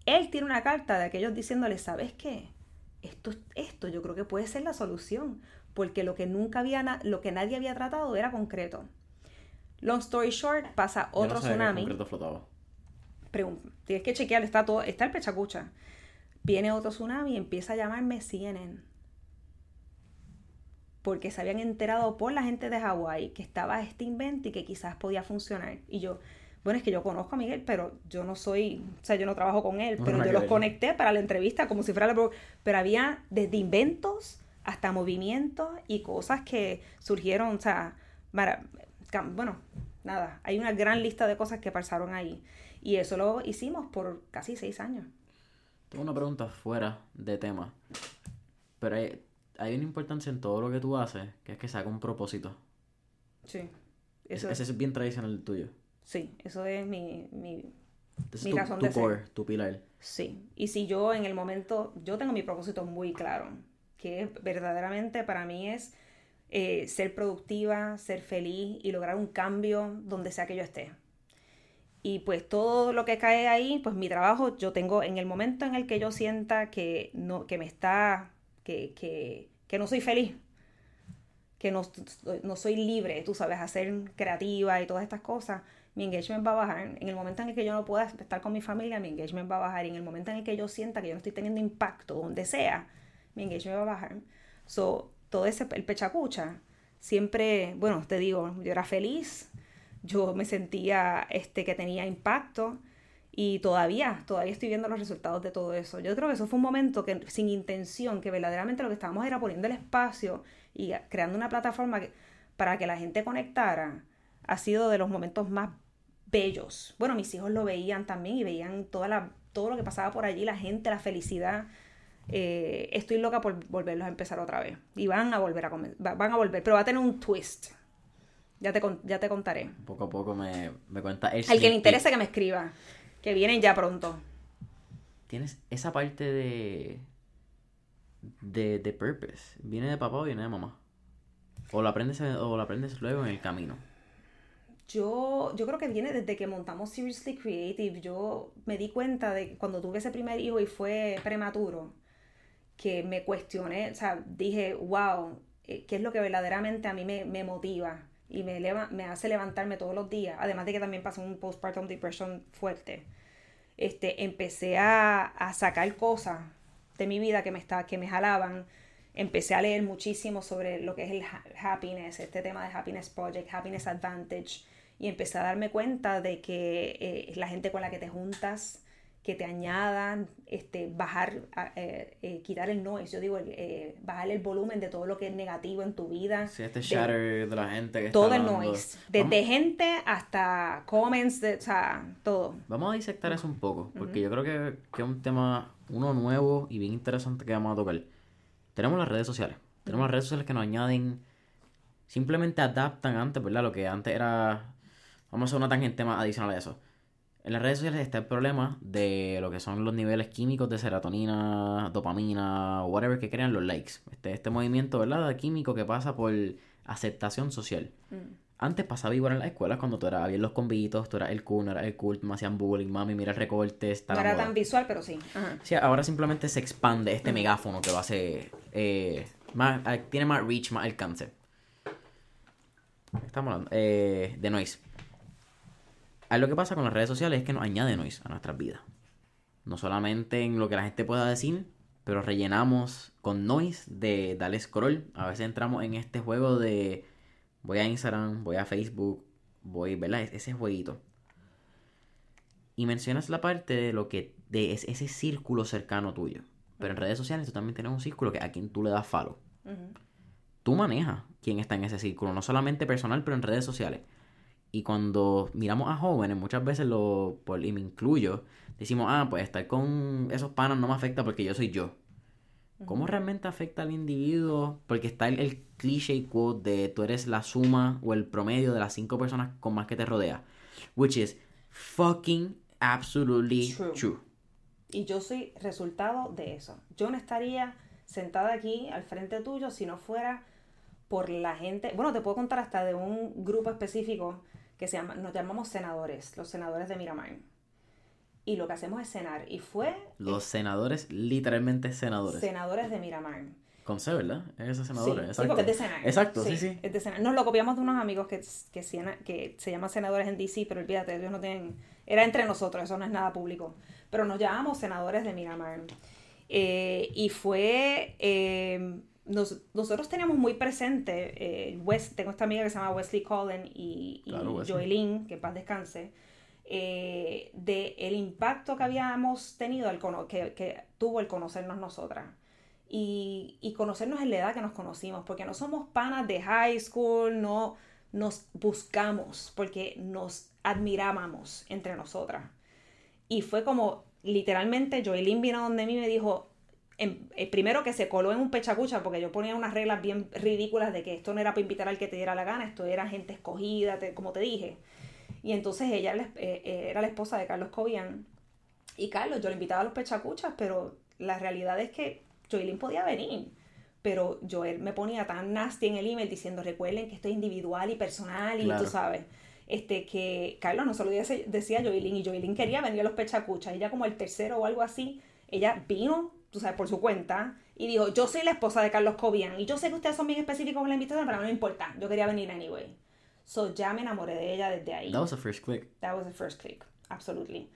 él tiene una carta de aquellos diciéndole, ¿sabes qué? Esto, esto yo creo que puede ser la solución, porque lo que nunca había, lo que nadie había tratado era concreto. Long story short, pasa otro tsunami tienes que chequear, está todo, está el pechacucha. Viene otro tsunami y empieza a llamarme CNN. Porque se habían enterado por la gente de Hawái que estaba este invento y que quizás podía funcionar. Y yo, bueno, es que yo conozco a Miguel, pero yo no soy, o sea, yo no trabajo con él, pero yo los conecté para la entrevista como si fuera la... Pero había desde inventos hasta movimientos y cosas que surgieron, o sea, bueno, nada, hay una gran lista de cosas que pasaron ahí. Y eso lo hicimos por casi seis años. Tengo una pregunta fuera de tema. Pero hay, una importancia en todo lo que tú haces, que es que saca un propósito. Sí. Eso Ese es bien tradicional tuyo. Sí, eso es mi, mi, mi tu, razón tu core, tu pilar. Sí. Y si yo en el momento, yo tengo mi propósito muy claro, que verdaderamente para mí es eh, ser productiva, ser feliz y lograr un cambio donde sea que yo esté. Y pues todo lo que cae ahí, pues mi trabajo, yo tengo en el momento en el que yo sienta que, no, que me está, que, que, que no soy feliz, que no, no, soy libre, tú sabes, hacer creativa y todas estas cosas, mi engagement va a bajar. En el momento en el que yo no pueda estar con mi familia, mi engagement va a bajar. En el momento en el que yo sienta que yo no estoy teniendo impacto donde sea, mi engagement va a bajar. Todo ese, el pechacucha, siempre, bueno, te digo, yo era feliz, yo me sentía este, que tenía impacto y todavía, todavía estoy viendo los resultados de todo eso. Yo creo que eso fue un momento que sin intención, que verdaderamente lo que estábamos era poniendo el espacio y creando una plataforma para que la gente conectara, ha sido de los momentos más bellos. Bueno, mis hijos lo veían también y veían toda la, todo lo que pasaba por allí, la gente, la felicidad. Eh, estoy loca por volverlos a empezar otra vez. Y van a volver a van a volver, pero va a tener un twist. Ya te, ya te contaré. Poco a poco me, me cuenta el Al que le interese que me escriba. Que vienen ya pronto. Tienes esa parte de. de, de purpose. ¿Viene de papá o viene de mamá? ¿O la aprendes, o la aprendes luego en el camino? Yo, yo creo que viene desde que montamos Seriously Creative. Yo me di cuenta de que cuando tuve ese primer hijo y fue prematuro, que me cuestioné, o sea, dije, wow, eh, ¿qué es lo que verdaderamente a mí me, motiva? y me, me hace levantarme todos los días, además de que también pasó un postpartum depression fuerte, este, empecé a, a sacar cosas de mi vida que me, está, que me jalaban, empecé a leer muchísimo sobre lo que es el happiness, este tema de Happiness Project, Happiness Advantage, y empecé a darme cuenta de que eh, la gente con la que te juntas que te añadan, este, bajar, eh, eh, quitar el noise, yo digo, eh, bajar el volumen de todo lo que es negativo en tu vida. Sí, este shatter de, la gente que Todo el noise, desde gente hasta comments, o sea, todo. Vamos a disectar eso un poco, porque yo creo que, que, es un tema, uno nuevo y bien interesante que vamos a tocar. Tenemos las redes sociales, tenemos las redes sociales que nos añaden, simplemente adaptan antes, ¿verdad? Lo que antes era, vamos a hacer una tangente más adicional a eso en las redes sociales está el problema de lo que son los niveles químicos de serotonina, dopamina, whatever que crean los likes. Este, este movimiento, ¿verdad? Químico que pasa por aceptación social. Mm. Antes pasaba igual en las escuelas cuando tú eras bien los convitos, tú eras el cool, no eras el cool, me hacían bullying, mami, mira el recorte. No era tan visual, pero sí. Sí, ahora simplemente se expande este megáfono que va a ser. Eh, más, tiene más reach, más alcance. Estamos hablando. Eh, de noise lo que pasa con las redes sociales es que nos añade noise a nuestras vidas. No solamente en lo que la gente pueda decir, pero rellenamos con noise de darle scroll. A veces entramos en este juego de voy a Instagram, voy a Facebook, voy, ¿verdad? Ese jueguito. Y mencionas la parte de lo que de ese círculo cercano tuyo. Pero en redes sociales tú también tienes un círculo que a quien tú le das follow. Tú manejas quién está en ese círculo, no solamente personal, pero en redes sociales. Y cuando miramos a jóvenes, muchas veces lo, por, y me incluyo, decimos, ah, pues estar con esos panos no me afecta porque yo soy yo. ¿Cómo realmente afecta al individuo? Porque está el, el cliché quote de tú eres la suma o el promedio de las cinco personas con más que te rodea. Which is fucking absolutely true. Y yo soy resultado de eso. Yo no estaría sentada aquí al frente tuyo si no fuera por la gente. Bueno, te puedo contar hasta de un grupo específico que se llama, nos llamamos senadores, los senadores de Miramar. Y lo que hacemos es cenar. Y fue... Los senadores, literalmente senadores. Senadores de Miramar. Con C, ¿verdad? Es ese senador. Sí, exacto. porque es de Senado. Exacto, sí, sí. Es de Senado. Nos lo copiamos de unos amigos que, que, que se llaman senadores en DC, pero olvídate, ellos no tienen... Era entre nosotros, eso no es nada público. Pero nos llamamos senadores de Miramar. Eh, y fue... Eh, nosotros teníamos muy presente, eh, tengo esta amiga que se llama Wesley Cullen y, y que paz descanse, eh, de el impacto que habíamos tenido, el, que, que tuvo el conocernos nosotras. Y, y, conocernos en la edad que nos conocimos, porque no somos panas de high school, no nos buscamos, porque nos admirábamos entre nosotras. Y fue como, literalmente, Joelyn vino donde mí y me dijo, eh, primero que se coló en un pechacucha, porque yo ponía unas reglas bien ridículas de que esto no era para invitar al que te diera la gana, esto era gente escogida, como te dije. Y entonces ella eh, eh, era la esposa de Carlos Cobian. Y Carlos, yo le invitaba a los pechacuchas, pero la realidad es que Joelyn podía venir. Pero Joel me ponía tan nasty en el email diciendo, recuerden que esto es individual y personal y tú sabes. Este, que Carlos no solo decía Joelyn y Joelyn quería venir a los pechacuchas. Ella como el tercero o algo así, ella vino tú sabes, por su cuenta, y dijo, yo soy la esposa de Carlos Cobian, y yo sé que ustedes son bien específicos con la invitación, pero no me importa, yo quería venir anyway. So ya me enamoré de ella desde ahí. That was the first click. That was the first click, absolutely.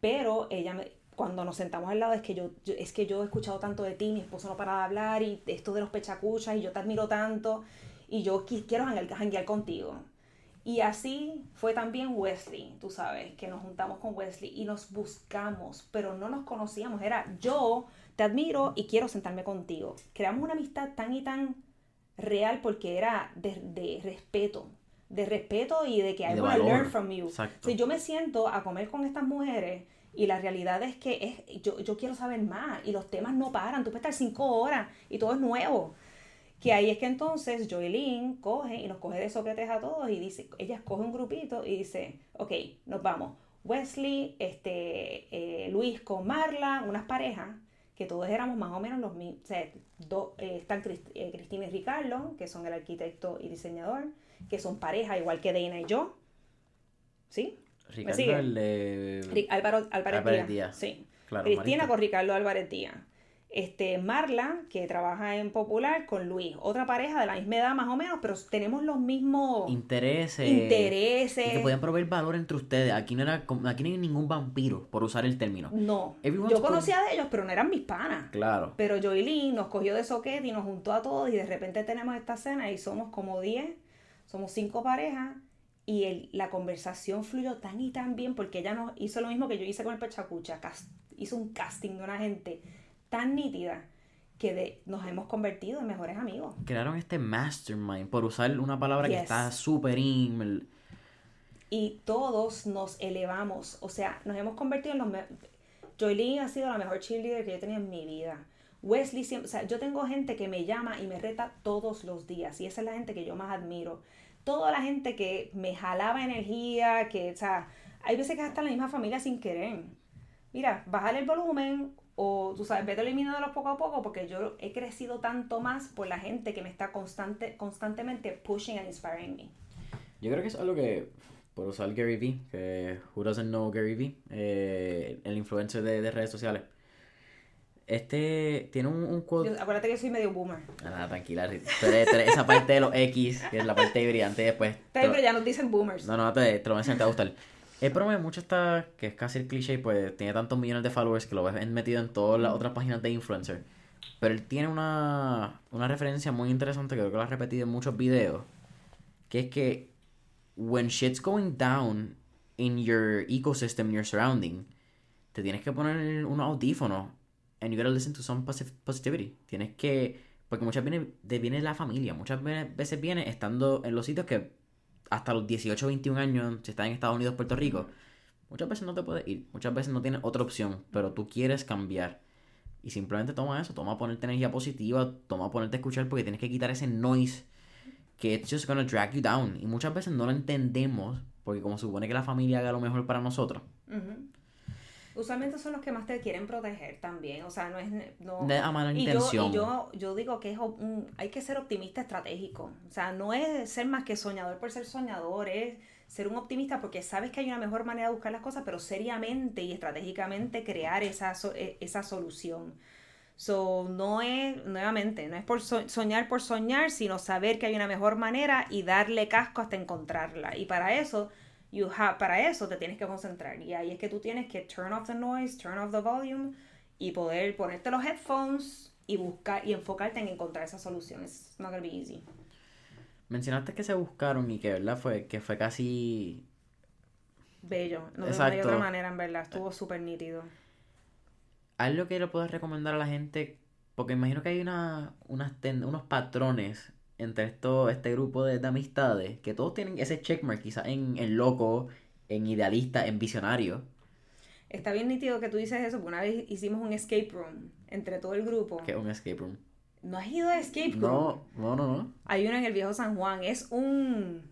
Pero ella me, cuando nos sentamos al lado es que yo, es que yo he escuchado tanto de ti, mi esposo no para de hablar y esto de los pechacuchas y yo te admiro tanto y yo quiero janguear contigo. Y así fue también Wesley, tú sabes, que nos juntamos con Wesley y nos buscamos, pero no nos conocíamos. Era yo te admiro y quiero sentarme contigo. Creamos una amistad tan y tan real porque era de, respeto, de respeto y de que I want to learn from you. Si yo me siento a comer con estas mujeres y la realidad es que es, yo, yo quiero saber más y los temas no paran, tú puedes estar cinco horas y todo es nuevo. Que ahí es que entonces Joelyn coge y nos coge de soquetes a todos y dice, ella coge un grupito y dice, ok, nos vamos. Wesley, este, eh, Luis con Marla, unas parejas, que todos éramos más o menos los mismos. O sea, eh, están eh, Cristina y Ricardo, que son el arquitecto y diseñador, que son pareja igual que Dana y yo. ¿Sí? Ricardo, el de... Álvaro, Álvarez, Díaz. Sí. Cristina con Ricardo Álvarez Díaz este, Marla, que trabaja en Popular, con Luis. Otra pareja de la misma edad más o menos, pero tenemos los mismos intereses. Intereses. que podían proveer valor entre ustedes. Aquí no era aquí no hay ningún vampiro, por usar el término. No. yo conocía de ellos, pero no eran mis panas. Claro. Pero Joylyn nos cogió de soquete y nos juntó a todos y de repente tenemos esta cena y somos como 10, somos cinco parejas y el, la conversación fluyó tan y tan bien porque ella nos hizo lo mismo que yo hice con el Pechacucha, hizo un casting de una gente tan nítida que de, nos hemos convertido en mejores amigos. Crearon este mastermind, por usar una palabra que está súper in... Y todos nos elevamos, o sea, nos hemos convertido en los... Joylene ha sido la mejor cheerleader que yo he tenido en mi vida. Wesley siempre, o sea, yo tengo gente que me llama y me reta todos los días y esa es la gente que yo más admiro toda la gente que me jalaba energía, que, o sea, hay veces que hasta la misma familia sin querer. Mira, bájale el volumen o, tú sabes, vete eliminándolos poco a poco porque yo he crecido tanto más por la gente que me está constante, constantemente pushing and inspiring me. Yo creo que es algo que, por usar Gary Vee, que who doesn't know Gary Vee, eh, el influencer de redes sociales, este tiene un, un quote. acuérdate que soy medio boomer. Ah, tranquila. esa parte de los X, que es la parte brillante después. Pero ya nos dicen boomers. No, no, te, te lo voy a va a gustar. El problema mucho está que es casi el cliché, pues tiene tantos millones de followers que lo ves metido en todas las otras páginas de influencer. Pero él tiene una, una referencia muy interesante que creo que lo ha repetido en muchos videos. Que es que when shit's going down in your ecosystem, in your surrounding, te tienes que poner unos audífonos and you gotta listen to some positivity. Tienes que, porque muchas veces viene, la familia, muchas veces viene estando en los sitios que hasta los 18 o 21 años, si estás en Estados Unidos, Puerto Rico, muchas veces no te puedes ir, muchas veces no tienes otra opción, pero tú quieres cambiar. Y simplemente toma eso, toma ponerte energía positiva, toma ponerte a escuchar porque tienes que quitar ese noise que it's just gonna drag you down. Y muchas veces no lo entendemos porque como supone que la familia haga lo mejor para nosotros usualmente son los que más te quieren proteger también. O sea, no es. No, de a mala intención. Yo, yo, yo, digo que es hay que ser optimista estratégico. O sea, no es ser más que soñador por ser soñador, es ser un optimista porque sabes que hay una mejor manera de buscar las cosas, pero seriamente y estratégicamente crear esa, e, esa solución. So, no es, nuevamente, no es por soñar por soñar, sino saber que hay una mejor manera y darle casco hasta encontrarla. Y para eso you have, para eso te tienes que concentrar. Y ahí es que tú tienes que turn off the noise, turn off the volume y poder ponerte los headphones y buscar y enfocarte en encontrar esas soluciones. It's not gonna be easy. Mencionaste que se buscaron y que verdad fue que fue casi bello. No de otra manera, en verdad. Estuvo súper nítido. Algo que le puedas recomendar a la gente, porque imagino que hay una, unas unos patrones entre esto, este grupo de, amistades, que todos tienen ese checkmark, quizás en, en loco, en idealista, en visionario. Está bien nítido que tú dices eso, porque una vez hicimos un escape room entre todo el grupo. ¿Qué es un escape room? ¿No has ido a escape room? No, no, no, no. Hay uno en el viejo San Juan. Es un.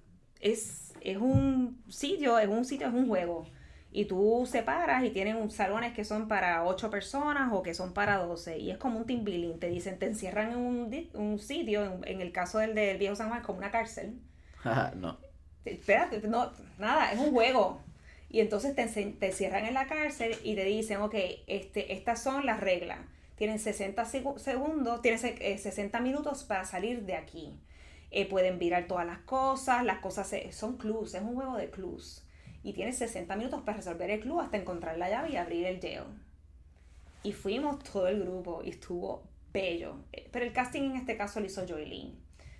Es, es un sitio, es un sitio, es un juego y tú separas y tienen salones que son para 8 personas o que son para 12 y es como un team building, te dicen, te encierran en un, un sitio, en, el caso del, del viejo San Juan es como una cárcel. no. Espérate, no, nada, es un juego. Y entonces te, te cierran en la cárcel y te dicen, ok, este, estas son las reglas. Tienen 60 segundos, tienen 60 minutos para salir de aquí. Eh, pueden virar todas las cosas, las cosas son clues, es un juego de clues y tienes 60 minutos para resolver el club hasta encontrar la llave y abrir el jail. Y fuimos todo el grupo y estuvo bello. Pero el casting en este caso lo hizo Joylene.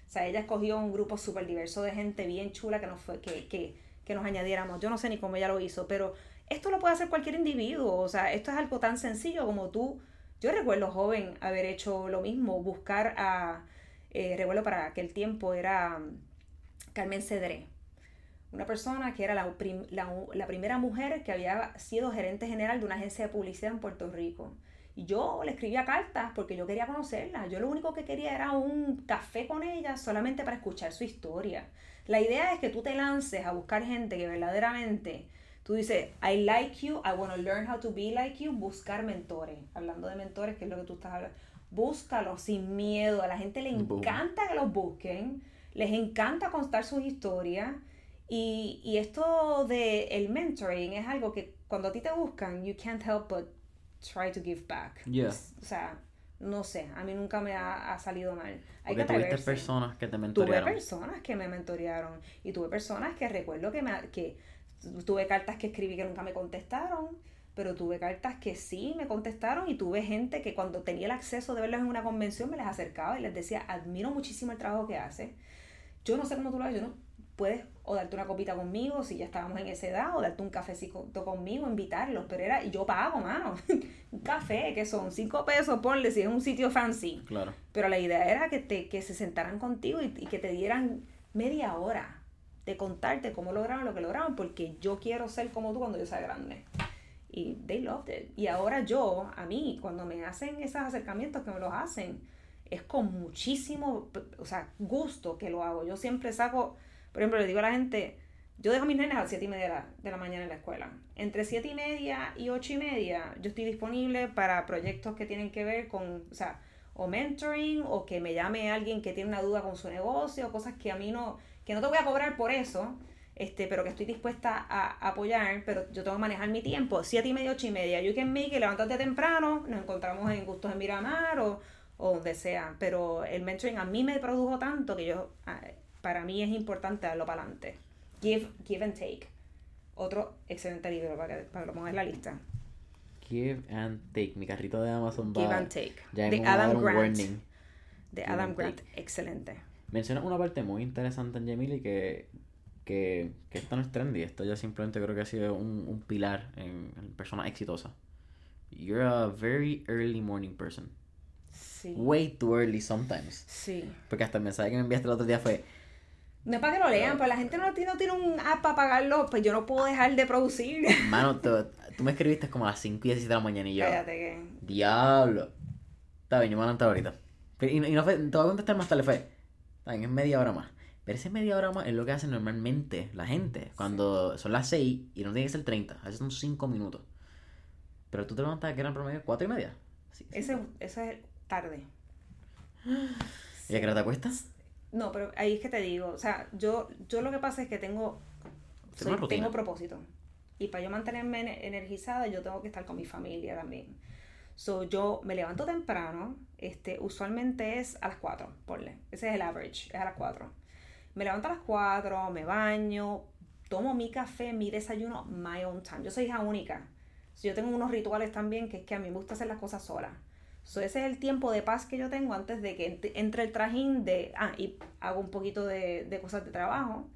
O sea, ella escogió un grupo súper diverso de gente bien chula que nos, fue, que, que, que nos añadiéramos. Yo no sé ni cómo ella lo hizo, pero esto lo puede hacer cualquier individuo. O sea, esto es algo tan sencillo como tú. Yo recuerdo joven haber hecho lo mismo, buscar a. Eh, recuerdo para aquel tiempo era Carmen Cedré una persona que era la, la, primera mujer que había sido gerente general de una agencia de publicidad en Puerto Rico. Y yo le escribía cartas porque yo quería conocerla. Yo lo único que quería era un café con ella solamente para escuchar su historia. La idea es que tú te lances a buscar gente que verdaderamente tú dices, I like you, I want to learn how to be like you, buscar mentores. Hablando de mentores, que es lo que tú estás hablando. Búscalos sin miedo. A la gente le encanta que los busquen, les encanta contar sus historias y, y esto de el mentoring es algo que cuando a ti te buscan, you can't help but try to give back. O sea, no sé, a mí nunca me ha, salido mal. Hay Porque que tuviste personas que te mentorearon. Tuve personas que me mentorearon y tuve personas que recuerdo que, me, que tuve cartas que escribí que nunca me contestaron, pero tuve cartas que sí me contestaron y tuve gente que cuando tenía el acceso de verlos en una convención me les acercaba y les decía, admiro muchísimo el trabajo que hace. Yo no sé cómo tú lo haces, yo no, puedes o darte una copita conmigo si ya estábamos en esa edad, o darte un cafecito conmigo, invitarlos, pero era, y yo pago, mano, un café, que son cinco pesos, ponle, si es un sitio fancy. Claro. Pero la idea era que, te, que se sentaran contigo y, y que te dieran media hora de contarte cómo lograron lo que lograron, porque yo quiero ser como tú cuando yo sea grande. Y they loved it. Y ahora yo, a mí, cuando me hacen esos acercamientos que me los hacen, es con muchísimo, o sea, gusto que lo hago. Yo siempre saco, por ejemplo, le digo a la gente, yo dejo mis nenes a las 7 y media de la, mañana en la escuela. Entre 7 y media y 8 y media, yo estoy disponible para proyectos que tienen que ver con, o sea, o mentoring, o que me llame alguien que tiene una duda con su negocio, cosas que a mí no, que no te voy a cobrar por eso, este, pero que estoy dispuesta a apoyar, pero yo tengo que manejar mi tiempo, siete y media, ocho y media, you can make it, levántate temprano, nos encontramos en Gustos en Miramar o, o donde sea, pero el mentoring a mí me produjo tanto que yo, ah, para mí es importante darlo para adelante. Give, give and take. Otro excelente libro para que, para que lo pongas en la lista. Give and Take. Mi carrito de Amazon va. Give and Take. Ya de Adam Grant. warning. De Give Adam Grant. Take. Excelente. Mencionas una parte muy interesante en Jamili que, que, que esto no es trendy. Esto ya simplemente creo que ha sido un, un pilar en, en personas exitosas. You're a very early morning person. Sí. Way too early sometimes. Sí. Porque hasta el mensaje que me enviaste el otro día fue. No es para que lo lean, pues la gente no, tiene- no tiene un app para pagarlo, pues yo no puedo dejar de producir. Mano, tú, tú me escribiste como a las 5 y 17 de la mañana y yo. Cállate que. Diablo. Está bien, yo me levanto ahorita. Pero- Y, no- y no fue, te voy a contestar más tarde, fue. Está bien, es media hora más. Pero esa media hora más es lo que hace normalmente la gente. Cuando son las 6 y no tiene que ser 30, a veces son 5 minutos. Pero tú te levantas que eran promedio 4 y media. Sí. Ese, ese es tarde. ¿Y a qué hora te acuestas? No, pero ahí es que te digo, o sea, yo, yo lo que pasa es que tengo, soy- tengo propósito. Y para yo mantenerme ener- energizada, yo tengo que estar con mi familia también. So, yo me levanto temprano, este, usualmente es a las 4, ponle. Ese es el average, es a las 4. Me levanto a las 4, me baño, tomo mi café, mi desayuno, my own time. Yo soy hija única. So, yo tengo unos rituales también que es que a mí me gusta hacer las cosas sola. So, ese es el tiempo de paz que yo tengo antes de que ent- entre el trajín de, ah, y hago un poquito de, de cosas de trabajo.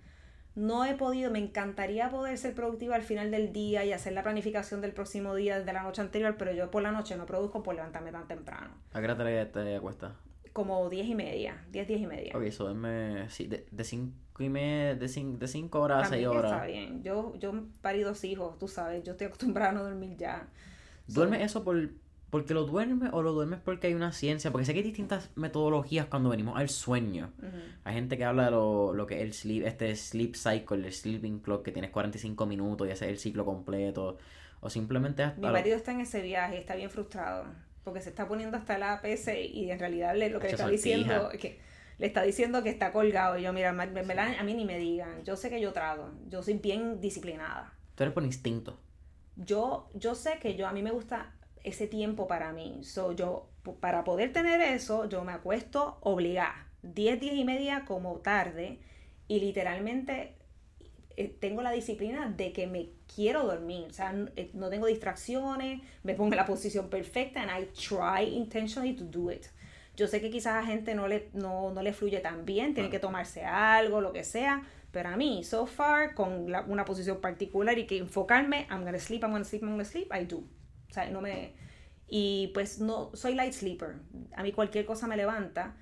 No he podido, me encantaría poder ser productiva al final del día y hacer la planificación del próximo día desde la noche anterior, pero yo por la noche no produzco por levantarme tan temprano. ¿A qué hora te, acuestas? Como 10 y media, 10, 10 y media. Ok, eso duerme sí, de 5 y media, de 5 de cinco horas a También 6 horas. está bien. Yo, yo parí dos hijos, tú sabes, yo estoy acostumbrada a no dormir ya. ¿Duermes eso por, porque lo duermes o lo duermes porque hay una ciencia? Porque sé que hay distintas metodologías cuando venimos al sueño. Hay gente que habla de lo, lo que es el sleep, este sleep cycle, el sleeping clock, que tienes 45 minutos y ese es el ciclo completo. O simplemente hasta Mi marido está en ese viaje, está bien frustrado, porque se está poniendo hasta la APS y en realidad le- lo que le está diciendo sortija. es que le está diciendo que está colgado. Y yo, mira, me- me la- a mí ni me digan, yo sé que yo trato, yo soy bien disciplinada. Tú eres por instinto. Yo, yo sé que yo, a mí me gusta ese tiempo para mí. So, yo, para poder tener eso, yo me acuesto obligada. 10, 10 y media como tarde. Y literalmente eh, tengo la disciplina de que me quiero dormir. O sea, eh, no tengo distracciones, me pongo en la posición perfecta and I try intentionally to do it. Yo sé que quizás a gente no le, no, no le fluye tan bien, tiene que tomarse algo, lo que sea, pero a mí, so far, con la- una posición particular y que enfocarme, I'm gonna sleep, I'm gonna sleep, I'm gonna sleep, I do. Sea, no me... Y pues no, soy light sleeper. A mí cualquier cosa me levanta,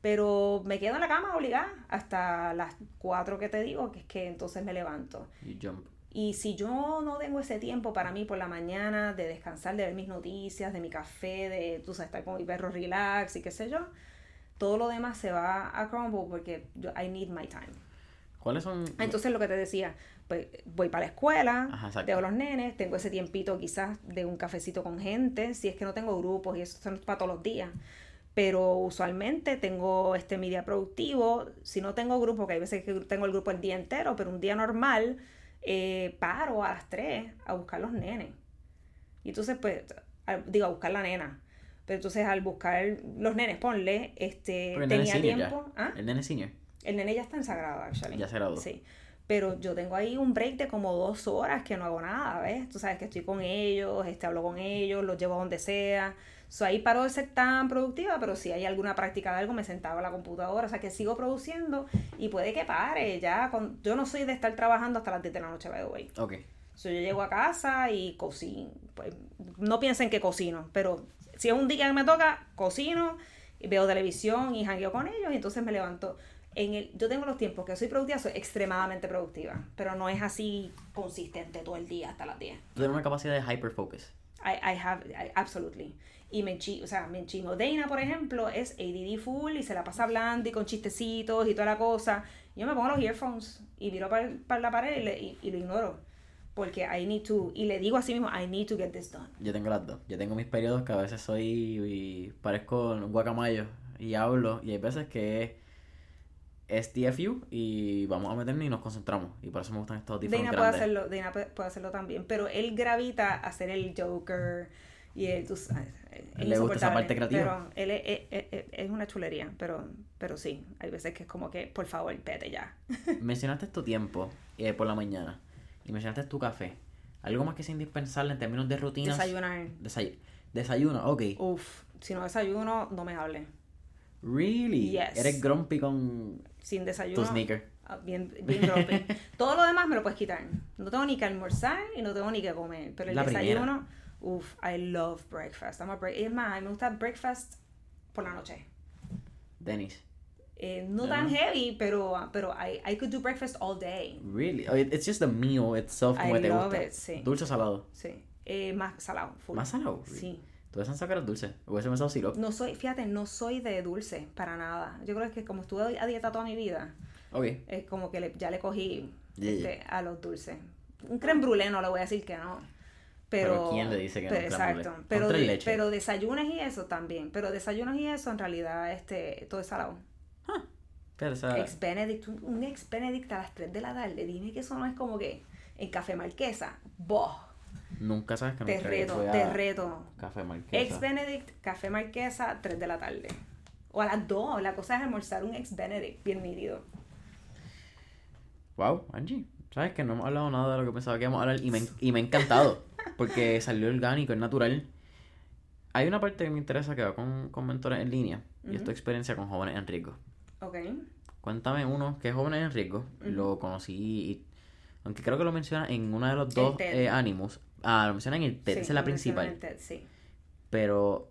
pero me quedo en la cama obligada hasta las 4 que te digo, que es que entonces me levanto. You jump. Y si yo no tengo ese tiempo para mí por la mañana de descansar, de ver mis noticias, de mi café, de, tú sabes, estar con mi perro relax y qué sé yo, todo lo demás se va a crumble porque yo, I need my time. ¿Cuáles son? Entonces lo que te decía, pues voy para la escuela, Ajá, tengo los nenes, tengo ese tiempito quizás de un cafecito con gente, si es que no tengo grupos y eso son para todos los días. Pero usualmente tengo este mi día productivo, si no tengo grupo, que hay veces que tengo el grupo el día entero, pero un día normal, eh, paro a las 3 a buscar los nenes. Y entonces, pues, digo, a buscar la nena. Pero entonces al buscar los nenes, ponle, este, es tenía tiempo. ¿Ah? El nene es senior. El nene ya está en Sagrado, actually. Ya se graduó. Sí. pero yo tengo ahí un break de como dos horas que no hago nada, ¿ves? Tú sabes que estoy con ellos, este, hablo con ellos, los llevo a donde sea. So, ahí paro de ser tan productiva, pero si hay alguna práctica de algo, me sentaba a la computadora, o sea que sigo produciendo y puede que pare, ya, con, yo no soy de estar trabajando hasta las 10 de la noche, by the way. Ok. So, yo llego a casa y cocino, pues, no piensen que cocino, pero si es un día que me toca, cocino, veo televisión y jangueo con ellos y entonces me levanto en el, yo tengo los tiempos que soy productiva, soy extremadamente productiva, pero no es así consistente todo el día hasta las 10. Tú tienes una capacidad de hyperfocus. I, I have, I- absolutely. Y me o sea, me enchimo. Dana, por ejemplo, es ADD full y se la pasa hablando y con chistecitos y toda la cosa. Yo me pongo los earphones y miro para, para la pared y, le- y- y lo ignoro. Porque I need to, y le digo así mismo, I need to get this done. Yo tengo las dos. Yo tengo mis periodos que a veces soy y parezco un guacamayo y hablo. Y hay veces que es TFU y vamos a meternos y nos concentramos. Y por eso me gustan estos audífonos Dana puede grandes. hacerlo, Dana puede puede hacerlo también, pero él gravita a ser el Joker y él, tú es Le gusta esa parte creativa. Pero él es, es- es- es una chulería, pero, pero sí, hay veces que es como que, por favor, vete ya. Mencionaste tu tiempo eh, por la mañana y mencionaste tu café. Algo más que sea indispensable en términos de rutinas. Desayunar. Desay- desayuno, ok. Uf, si no desayuno, no me hable. Really? Yes. Eres grumpy con Sin desayuno. tu sneaker. ah, Bien, bien. Todo lo demás me lo puedes quitar. No tengo ni que almorzar y no tengo ni que comer. Pero el La desayuno, uf, I love breakfast. I'm a break- es más, a mí me gusta breakfast por la noche. Dennis. Eh, no Ya. tan heavy, pero, pero I, I could do breakfast all day. Really? Oh, it- It's just the meal itself como I te love gusta. it, sí. Dulce o salado. Sí. Eh, más salado, full. ¿Más salado? Sí. Tú ves sacar el dulce. Hubiese pensado sirope. No soy, fíjate, no soy de dulce para nada. Yo creo que como estuve a dieta toda mi vida, es como que le- ya le cogí Yeah, este, a los dulces. Un creme brûlée no le voy a decir que no. Pero, Pero ¿quién le dice que no pero, creme Exacto. Pero, de- leches. pero desayunos y eso también. Pero desayunos y eso en realidad este todo es salado. Pero, o sea, Ex Benedict, un, un ex Benedict a las 3 de la tarde. Dime que eso no es como que en Café Marquesa. Boh, nunca sabes que te nunca reto, te reto. Café Marquesa. Ex Benedict, Café Marquesa, 3 de la tarde. O a las 2. La cosa es almorzar un ex Benedict bien nítido. Wow, Angie. Sabes que no hemos hablado nada de lo que pensaba que íbamos a hablar y me, y me ha encantado. Porque salió orgánico, es natural. Hay una parte que me interesa que va con, con mentores en línea. Y es tu experiencia con jóvenes en riesgo. Ok. Cuéntame uno que es jóvenes en riesgo. Lo conocí y... Aunque creo que lo menciona en uno de los dos TED. eh, ánimos. Ah, lo menciona en el TED, Sí, esa es la mencioné en principal. el TED, sí. Pero,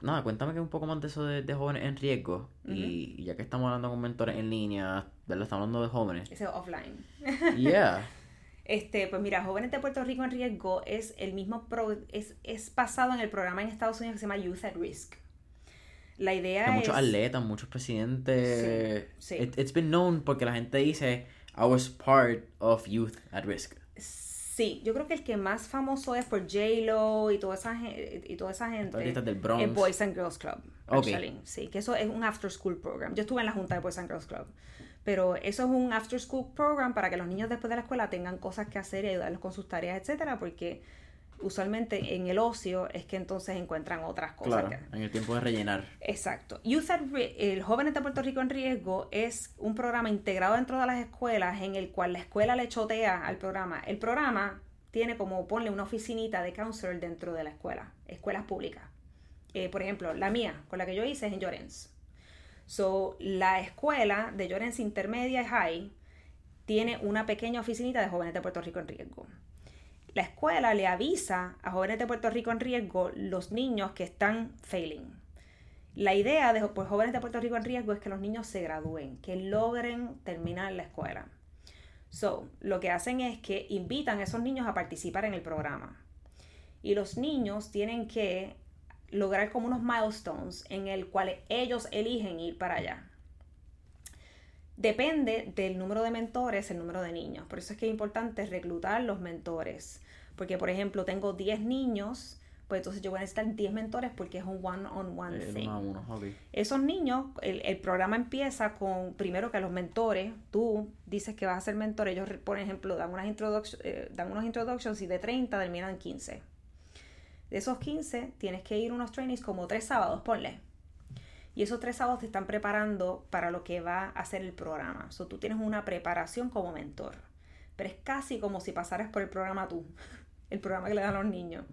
nada, cuéntame que un poco más de eso de, de jóvenes en riesgo. y, y ya que estamos hablando con mentores en línea, ¿verdad? Estamos hablando de jóvenes. Ese es offline. Yeah. Este, pues mira, Jóvenes de Puerto Rico en Riesgo es el mismo pro- es, es basado en el programa en Estados Unidos que se llama Youth at Risk. La idea Que es muchos atletas, muchos presidentes. Sí, sí. It, it's been known porque la gente dice, I was part of youth at risk. Sí, yo creo que el que más famoso es por J-Lo y toda esa gente, y toda esa gente del Bronx. es Boys and Girls Club. Ok. actually. Sí, que eso es un after school program. Yo estuve en la junta de Boys and Girls Club. Pero eso es un after school program para que los niños después de la escuela tengan cosas que hacer y ayudarlos con sus tareas, etcétera, porque usualmente en el ocio es que entonces encuentran otras cosas. Claro, que- en el tiempo de rellenar. Exacto. Youth at el Jóvenes de Puerto Rico en Riesgo es un programa integrado dentro de las escuelas en el cual la escuela le chotea al programa. El programa tiene como, ponle una oficinita de counselor dentro de la escuela, escuelas públicas. Eh, por ejemplo, la mía, con la que yo hice es en Llorens. So, la escuela de Llorens Intermedia y High tiene una pequeña oficinita de Jóvenes de Puerto Rico en Riesgo. La escuela le avisa a jóvenes de Puerto Rico en riesgo los niños que están failing. La idea de pues, jóvenes de Puerto Rico en riesgo es que los niños se gradúen, que logren terminar la escuela. So, lo que hacen es que invitan a esos niños a participar en el programa. Y los niños tienen que lograr como unos milestones en el cual ellos eligen ir para allá. Depende del número de mentores, el número de niños. Por eso es que es importante reclutar los mentores. Porque, por ejemplo, tengo 10 niños, pues entonces yo voy a necesitar 10 mentores porque es un one-on-one El thing. uno. Esos niños, el, el programa empieza con, primero que los mentores, tú dices que vas a ser mentor, ellos, por ejemplo, dan, unas introduc- eh, dan unos introductions y de 30 terminan en 15. De esos 15 tienes que ir unos trainings como tres sábados, ponle. Y esos tres sábados te están preparando para lo que va a ser el programa. So, tú tienes una preparación como mentor. pero es casi como si pasaras por el programa tú, el programa que le dan a los niños.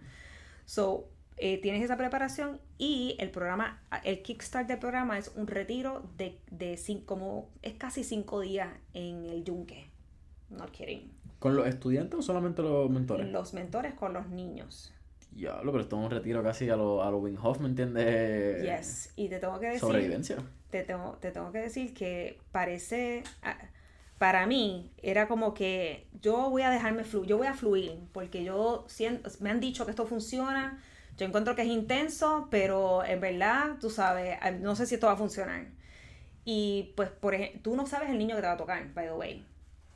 So, eh, tienes esa preparación y el programa, el kickstart del programa es un retiro de, de cinco, como es casi cinco días en el yunque. No kidding. ¿Con los estudiantes o solamente los mentores? Los mentores con los niños. Ya, pero esto es un retiro casi a lo, a lo Wing Hof, ¿me entiendes? Yes, y te tengo que decir... Sobrevivencia. Te tengo, te tengo que decir que parece... ah, Para mí era como que yo voy a dejarme fluir, yo voy a fluir, porque yo siento, me han dicho que esto funciona, yo encuentro que es intenso, pero en verdad, tú sabes, ah, no sé si esto va a funcionar. Y pues, por ejemplo, tú no sabes el niño que te va a tocar, by the way.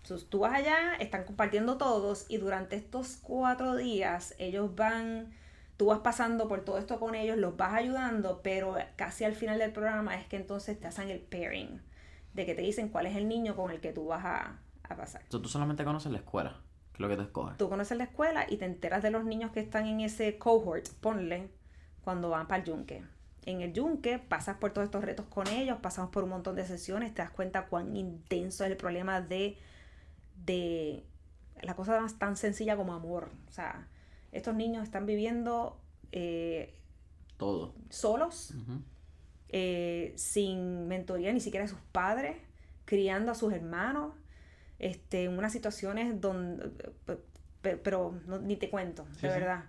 Entonces, tú vas allá, están compartiendo todos y durante estos cuatro días ellos van, tú vas pasando por todo esto con ellos, los vas ayudando, pero casi al final del programa es que entonces te hacen el pairing, de que te dicen cuál es el niño con el que tú vas a, a pasar. Entonces, tú solamente conoces la escuela, que es lo que te escoges. Tú conoces la escuela y te enteras de los niños que están en ese cohort, ponle, cuando van para el yunque. En el yunque pasas por todos estos retos con ellos, pasamos por un montón de sesiones, te das cuenta cuán intenso es el problema de, de la cosa más tan sencilla como amor. O sea, estos niños están viviendo eh, Todo. solos, eh, sin mentoría ni siquiera de sus padres, criando a sus hermanos, este, en unas situaciones donde, pe- pe- pero no- ni te cuento, Sí, de sí. verdad.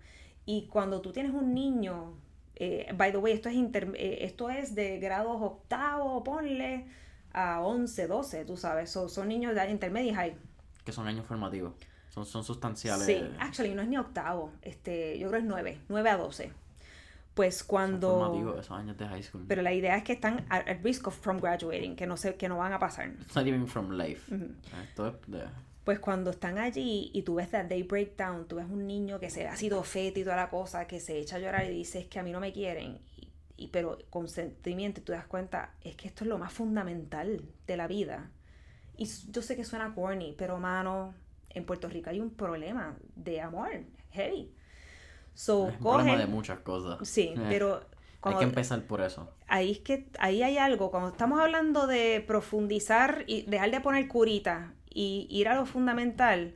Y cuando tú tienes un niño, eh, by the way, esto es, inter- eh, esto es de grados octavo, ponle, a 11, 12, tú sabes, son, son niños de intermedia y high. Que son años formativos. Son, son sustanciales. Sí, actually, no es ni octavo, este, yo creo que es 9, 9 a 12. Pues Son cuando... formativos esos años de high school. Pero la idea es que están at at risk of from graduating, que no sé, que no van a pasar. It's not even from life. Ujú. Esto es de... Pues cuando están allí y tú ves that day breakdown, tú ves un niño que se ha sido feto y toda la cosa, que se echa a llorar y dice es que a mí no me quieren, y, y- pero con sentimiento y tú das cuenta, es que esto es lo más fundamental de la vida. Y yo sé que suena corny, pero mano, en Puerto Rico hay un problema de amor, heavy. So, es un problema de cogen, muchas cosas. sí, Eh, pero Hay cuando- que empezar por eso. ahí es que ahí hay algo, cuando estamos hablando de profundizar y dejar de poner curita y ir a lo fundamental,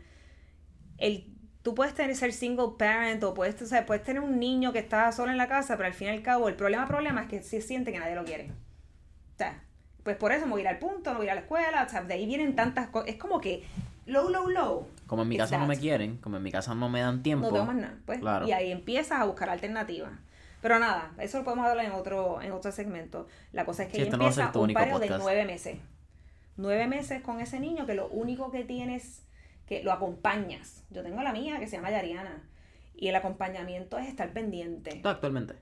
el, tú puedes tener ser single parent o puedes, o sea, puedes tener un niño que está solo en la casa, pero al fin y al cabo el problema problema es que se siente que nadie lo quiere. O sea, pues por eso me voy a ir al punto, no voy a ir a la escuela, o sea, de ahí vienen tantas cosas, es como que low, low, low. Como en mi casa no me quieren, como en mi casa no me dan tiempo. No tengo más nada, pues. Claro. Y ahí empiezas a buscar alternativas. Pero nada, eso lo podemos hablar en otro, en otro segmento. La cosa es que Sí, este no empieza un pareo de nueve meses. Nueve meses con ese niño que lo único que tienes, que lo acompañas. Yo tengo la mía que se llama Yariana. Y el acompañamiento es estar pendiente. ¿Tú actualmente?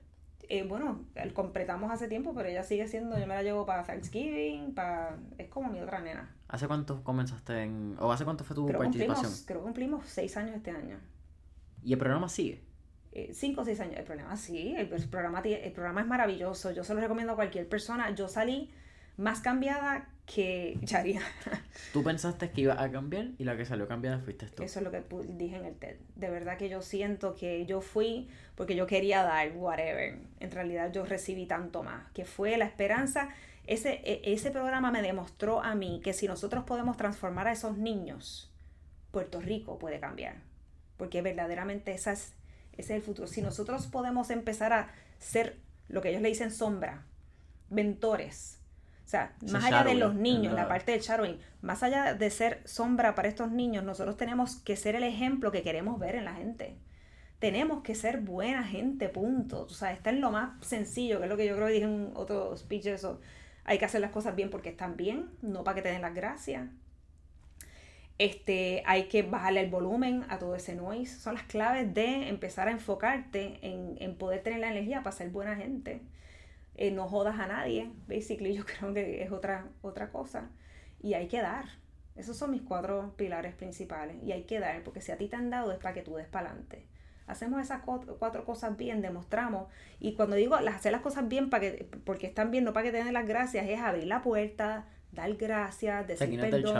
Eh, bueno, completamos hace tiempo, pero ella sigue siendo, yo me la llevo para Thanksgiving, para... es como mi otra nena. ¿Hace cuánto comenzaste en... o hace cuánto fue tu Creo participación? cumplimos, creo que cumplimos seis años este año. Y el programa sigue. eh, cinco o seis años. El problema sí, el, el programa, el programa es maravilloso. Yo se lo recomiendo a cualquier persona. Yo salí más cambiada que Yariana. Tú pensaste que iba a cambiar y la que salió cambiada fuiste tú. Eso es lo que dije en el TED. De verdad que yo siento que yo fui porque yo quería dar whatever. En realidad yo recibí tanto más. Que fue la esperanza. Ese, e- ese programa me demostró a mí que si nosotros podemos transformar a esos niños, Puerto Rico puede cambiar. Porque verdaderamente esa es, ese es el futuro. Si nosotros podemos empezar a ser lo que ellos le dicen sombra, mentores. O sea, más allá de los niños, la- parte del shadowing, más allá de ser sombra para estos niños, nosotros tenemos que ser el ejemplo que queremos ver en la gente. Tenemos que ser buena gente, punto. O sea, está en lo más sencillo, que es lo que yo creo que dije en otro speech, eso. Hay que hacer las cosas bien porque están bien, no para que te den las gracias. Este, hay que bajarle el volumen a todo ese noise. Son las claves de empezar a enfocarte en, en poder tener la energía para ser buena gente. Eh, no jodas a nadie, basically, yo creo que es otra, otra cosa. Y hay que dar. Esos son mis cuatro pilares principales. Y hay que dar, porque si a ti te han dado es para que tú des para adelante. Hacemos esas cuatro cosas bien, demostramos. Y cuando digo las- hacer las cosas bien para que, porque están bien, no para que te den las gracias, es abrir la puerta, dar gracias, decir aquí no perdón.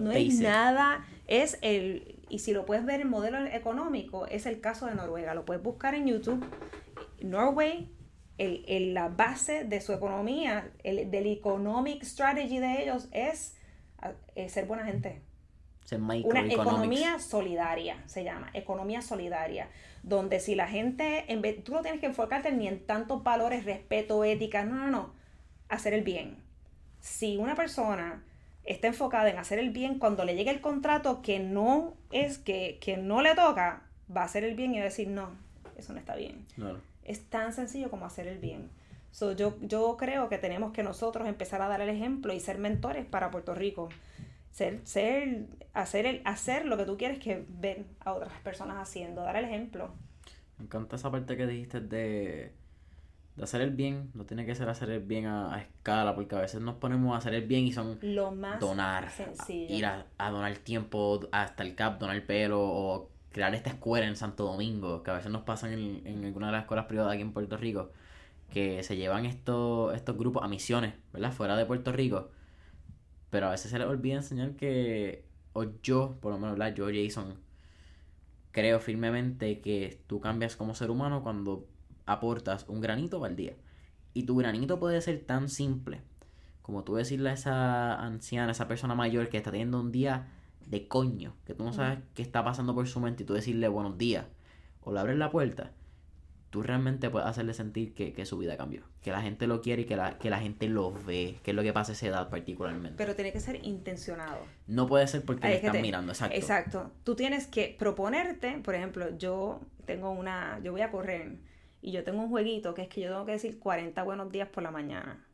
No es nada, es el, y si lo puedes ver en modelo económico, es el caso de Noruega. Lo puedes buscar en YouTube. Norway, el, el- la base de su economía, el, del economic strategy de ellos es, eh, ser buena gente. una economía solidaria, se llama, economía solidaria, donde si la gente, en vez, tú no tienes que enfocarte ni en tantos valores, respeto, ética, no, no, no, hacer el bien. Si una persona está enfocada en hacer el bien, cuando le llegue el contrato que no es, que, que no le toca, va a hacer el bien y va a decir, no, eso no está bien. Es tan sencillo como hacer el bien. So, yo, yo creo que tenemos que nosotros empezar a dar el ejemplo y ser mentores para Puerto Rico ser, ser, hacer, el, hacer lo que tú quieres que ven a otras personas haciendo, dar el ejemplo. Me encanta esa parte que dijiste de, de hacer el bien, no tiene que ser hacer el bien a, escala, porque a veces nos ponemos a hacer el bien y son lo más donar, ir a, donar tiempo hasta el CAP, donar el pelo o crear esta escuela en Santo Domingo, que a veces nos pasan en, en alguna de las escuelas privadas aquí en Puerto Rico, que se llevan estos, estos grupos a misiones, ¿verdad? Fuera de Puerto Rico pero a veces se les olvida enseñar que, o yo, por lo menos, ¿verdad? yo, Jason, creo firmemente que tú cambias como ser humano cuando aportas un granito al día. Y tu granito puede ser tan simple como tú decirle a esa anciana, a esa persona mayor que está teniendo un día de coño, que tú no sabes qué está pasando por su mente y tú decirle buenos días, o le abres la puerta tú realmente puedes hacerle sentir que, su vida cambió. Que la gente lo quiere y que la, que la gente lo ve. Que es lo que pasa a esa edad particularmente. Pero tiene que ser intencionado. No puede ser porque le están mirando, exacto. Exacto. Tú tienes que proponerte, por ejemplo, yo tengo una, yo voy a correr y yo tengo un jueguito que es que yo tengo que decir 40 buenos días por la mañana.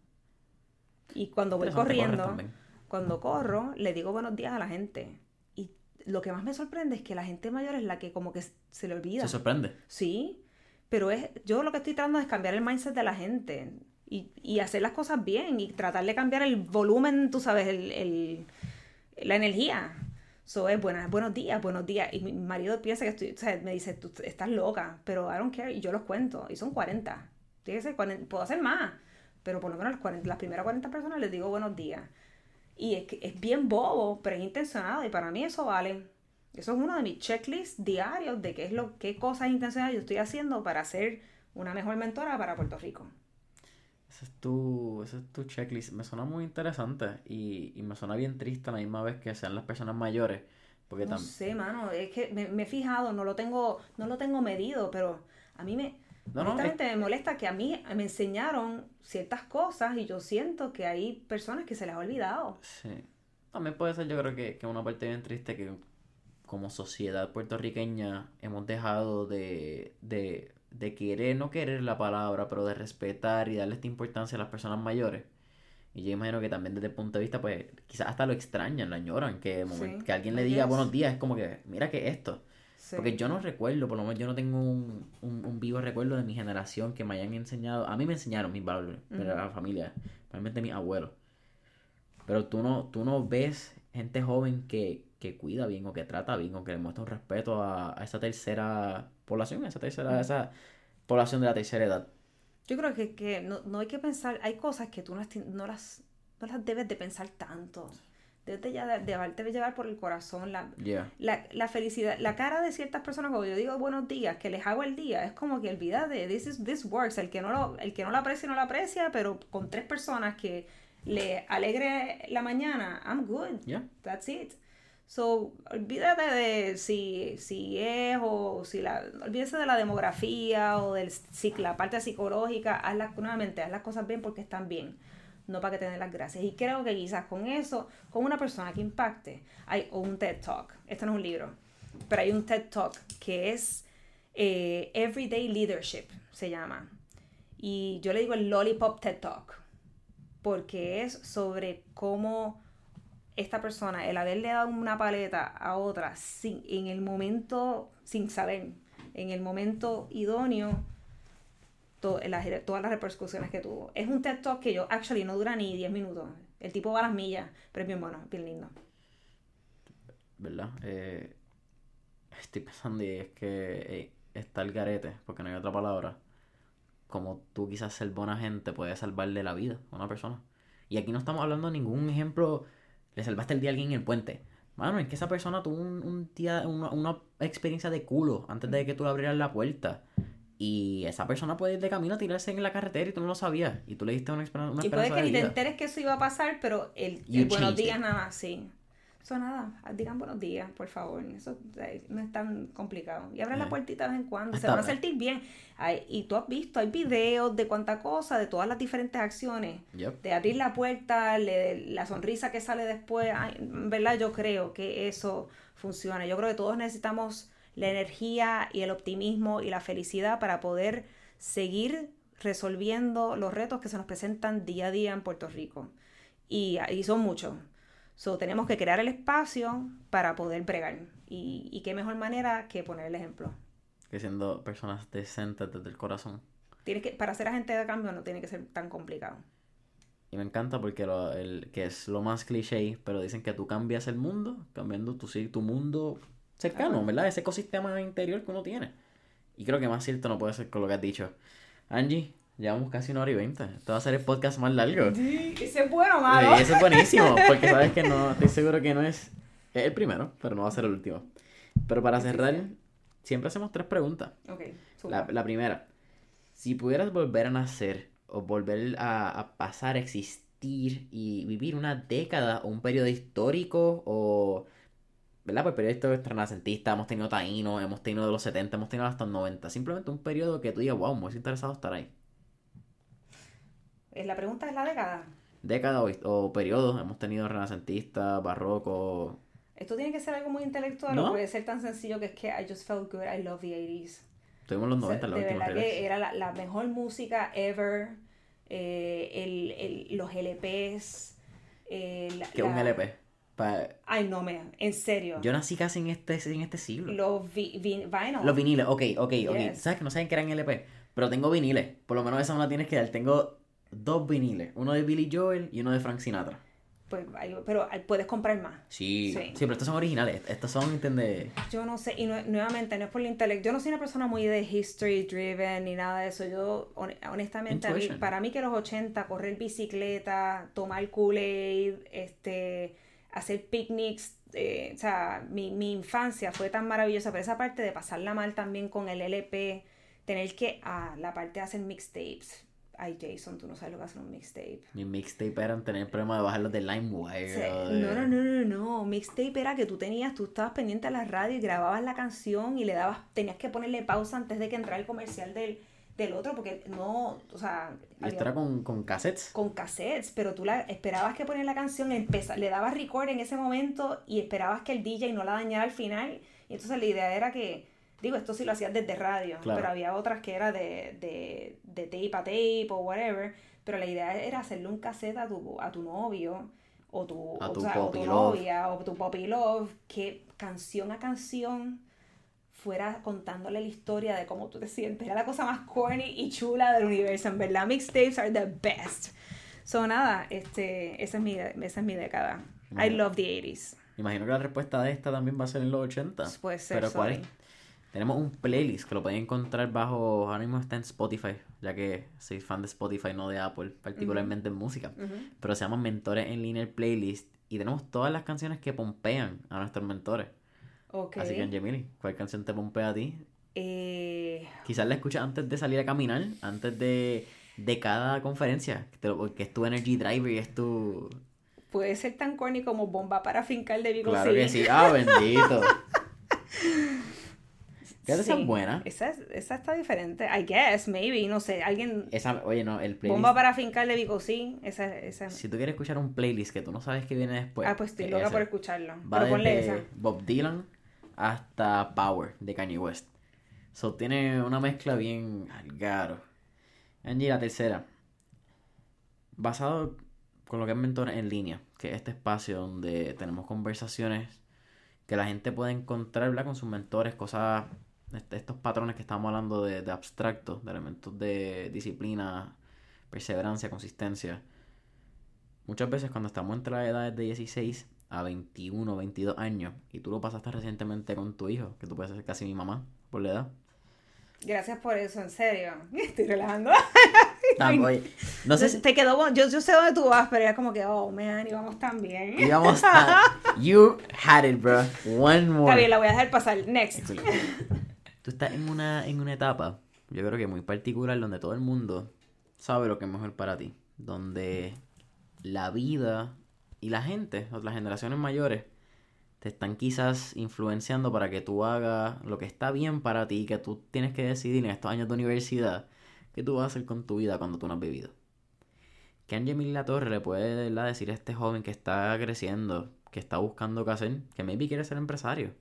Y cuando voy corriendo, cuando corro, le digo buenos días a la gente. Y lo que más me sorprende es que la gente mayor es la que como que se le olvida. ¿Se sorprende? Sí pero es, yo lo que estoy tratando es cambiar el mindset de la gente y, y hacer las cosas bien y tratar de cambiar el volumen, tú sabes, el, el la energía. So es buenas, buenos días, buenos días. Y mi marido piensa que estoy, o sea, me dice, tú estás loca, pero I don't care. Y yo los cuento, y son 40. Tiene que puedo hacer más, pero por lo menos las, las primeras 40 personas les digo buenos días. Y es, que es bien bobo, pero es intencionado, y para mí eso vale. Eso es uno de mis checklists diarios de qué es lo, qué cosas intencionales yo estoy haciendo para ser una mejor mentora para Puerto Rico. Ese es tu, ese es tu checklist. Me suena muy interesante y, y me suena bien triste a la misma vez que sean las personas mayores. Porque no sé, mano, es que me, he fijado, no lo tengo, no lo tengo medido, pero a mí me, me molesta que a mí me enseñaron ciertas cosas y yo siento que hay personas que se les ha olvidado. Sí. También puede ser, yo creo que, que una parte bien triste que como sociedad puertorriqueña hemos dejado de, de, de querer, no querer la palabra, pero de respetar y darle esta importancia a las personas mayores. Y yo imagino que también desde el punto de vista, pues, quizás hasta lo extrañan, lo añoran, que, que alguien le diga buenos días, es como que, mira que esto. Porque yo no recuerdo, por lo menos yo no tengo un, un, vivo recuerdo de mi generación que me hayan enseñado, a mí me enseñaron mis valores, pero la familia, realmente mis abuelos. Pero tú no, tú no ves gente joven que, que cuida bien o que trata bien o que demuestra un respeto a, esa tercera población, a esa tercera, esa población de la tercera edad. Yo creo que, que no, no, hay que pensar, hay cosas que tú no, no, las, no las debes de pensar tanto. Debes de, ya de, de llevar por el corazón la, la, la, felicidad, la cara de ciertas personas cuando yo digo buenos días, que les hago el día, es como que olvida de this, is, this works, el que, no lo, el que no lo aprecia no lo aprecia, pero con tres personas que le alegre la mañana, I'm good, that's it. So, olvídate de si, si es o si la. Olvídese de la demografía o de la parte psicológica. Haz las, nuevamente, haz las cosas bien porque están bien. No para que te den las gracias. Y creo que quizás con eso, con una persona que impacte, hay un TED Talk. Este no es un libro, pero hay un TED Talk que es eh, Everyday Leadership, se llama. Y yo le digo el Lollipop TED Talk, porque es sobre cómo esta persona, el haberle dado una paleta a otra sin, en el momento, sin saber, en el momento idóneo, todas las repercusiones que tuvo. Es un TED Talk que yo, actually, no dura ni 10 minutos. El tipo va a las millas, pero es bien bueno, bien lindo. ¿Verdad? Eh, estoy pensando y es que eh, está el garete, porque no hay otra palabra. Como tú quizás ser buena gente puede salvarle la vida a una persona. Y aquí no estamos hablando de ningún ejemplo le salvaste el día a alguien en el puente. Mano, es que esa persona tuvo un, día, una, experiencia de culo antes de que tú le abrieras la puerta. Y esa persona puede ir de camino a tirarse en la carretera y tú no lo sabías. Y tú le diste una, una Y puede que ni te enteres que eso iba a pasar, pero el, buenos días nada más, sí. Eso nada, digan buenos días, por favor. Eso eh, no es tan complicado. Y abran la puertita de vez en cuando. Se van a sentir bien. Ay, y tú has visto, hay videos de cuánta cosa, de todas las diferentes acciones. Yep. De abrir la puerta, le- la sonrisa que sale después. Ay, verdad, yo creo que eso funciona. Yo creo que todos necesitamos la energía y el optimismo y la felicidad para poder seguir resolviendo los retos que se nos presentan día a día en Puerto Rico. Y, y son muchos. So, tenemos que crear el espacio para poder bregar. Y, y qué mejor manera que poner el ejemplo. Que siendo personas decentes desde el corazón. Tienes que, para ser agente de cambio no tiene que ser tan complicado. Y me encanta porque lo, el, que es lo más cliché, pero dicen que tú cambias el mundo, cambiando tu, tu mundo cercano. ¿verdad? Ese ecosistema interior que uno tiene. Y creo que más cierto no puede ser con lo que has dicho. Angie, llevamos casi una hora y veinte. Este va a ser el podcast más largo. Ese es bueno, Sí, eso es buenísimo, porque sabes que no, estoy seguro que no es, es el primero, pero no va a ser el último. Pero para Sí, sí, cerrar, sí. siempre hacemos tres preguntas. Ok, La, la primera, si pudieras volver a nacer o volver a, a pasar a existir y vivir una década o un periodo histórico o... ¿Verdad? Pues periodo histórico renacentista, hemos tenido taínos, hemos tenido de los 70, hemos tenido hasta los 90. Simplemente un periodo que tú digas, wow, hubiese interesado estar ahí. Eh, La pregunta es la década. Década o, o periodo, hemos tenido renacentista, barroco. Esto tiene que ser algo muy intelectual ¿No? o puede ser tan sencillo que es que I just felt good, I love the 80s. Tuvimos los O sea, 90 en la de verdad que era la, la mejor música ever. eh, el, el- los LPs. eh, la- Que un LP. Pa- Ay, no, me, en serio. Yo nací casi en este, en este siglo. Los vi- vi- vinyl. Los viniles, ok, ok, ok. Yes. Sabes que no saben que eran LP, pero tengo viniles. Por lo menos esa me la tienes que dar. Tengo dos viniles, uno de Billy Joel y uno de Frank Sinatra. Pues, pero puedes comprar más. Sí, Sí. sí, pero estos son originales. Estos son, ¿entiendes? Yo no sé, y nue- nuevamente no es por el intelecto. Yo no soy una persona muy de history driven ni nada de eso. Yo, hon- honestamente, mí- para mí que los 80, correr bicicleta, tomar Kool-Aid, este, hacer picnics, eh, o sea, mi, mi infancia fue tan maravillosa, pero esa parte de pasarla mal también con el LP, tener que, ah, la parte de hacer mixtapes. Ay, Jason, tú no sabes lo que hace un mixtape. Mi mixtape eran tener el problema de bajarlos de LimeWire. Sí, No, no, no, no, no. Mixtape era que tú tenías, tú estabas pendiente a la radio y grababas la canción y le dabas, tenías que ponerle pausa antes de que entrara el comercial del, del otro, porque no, o sea, Y había- esto era con, con cassettes. con cassettes, pero tú la, esperabas que poner la canción, empeza- le dabas record en ese momento y esperabas que el DJ no la dañara al final. Y entonces la idea era que, digo, esto sí lo hacías desde radio, Claro. pero había otras que era de, de, de tape a tape o whatever. Pero la idea era hacerle un cassette a tu, a tu novio o tu, A o tu sea, o tu novia o tu puppy love, que canción a canción fuera contándole la historia de cómo tú te sientes. Era la cosa más corny y chula del universo, en verdad. Mixtapes are the best. So, nada, este, esa es mi, esa es mi década. I love the 80s. Imagino que la respuesta de esta también va a ser en los 80. Puede ser, Pero ¿cuál es? Tenemos un playlist que lo pueden encontrar bajo, ahora mismo está en Spotify, ya que soy fan de Spotify, no de Apple, particularmente en música. Pero se llama Mentores en Línea el playlist y tenemos todas las canciones que pompean a nuestros mentores. Así que, Angemili, ¿cuál canción te pompea a ti? Eh, Quizás la escuchas antes de salir a caminar, antes de, de cada conferencia, que, te lo- que es tu energy driver y es tu... puede ser tan corny como Bomba para fincar de Vigo Claro que sí, ah, bendito. Fíjate, esa Sí. es buena. Esa, es- esa está diferente. I guess, maybe, no sé. Alguien. Esa, oye, no, el playlist... Bomba para fincar de Vigo sí. Esa, esa. Si tú quieres escuchar un playlist que tú no sabes que viene después... ah, pues estoy es loca por escucharlo. Va Pero ponle esa. Bob Dylan hasta Power de Kanye West. So tiene una mezcla bien algaro. Angie, la tercera. Basado con lo que es Mentores en línea, que es este espacio donde tenemos conversaciones que la gente puede encontrar con sus mentores, cosas, est- estos patrones que estamos hablando de, de abstractos, de elementos de disciplina, perseverancia, consistencia. Muchas veces cuando estamos entre las edades de 16 a 21, 22 años, y tú lo pasaste recientemente con tu hijo, que tú puedes ser casi mi mamá por la edad. Gracias por eso, en serio. Estoy relajando. Oye, no sé si Te quedó bon- yo, yo sé dónde tú vas, pero era como que, oh man, íbamos tan bien. íbamos a... You had it, bro. One more. Está bien, la voy a dejar pasar. Next. Tú estás en una, en una etapa, yo creo que muy particular, donde todo el mundo sabe lo que es mejor para ti. Donde la vida y la gente, las generaciones mayores, te están quizás influenciando para que tú hagas lo que está bien para ti, que tú tienes que decidir en estos años de universidad, qué tú vas a hacer con tu vida cuando tú no has vivido. ¿Qué Angie La Torre le puede decir a este joven que está creciendo, que está buscando qué hacer, que maybe quiere ser empresario?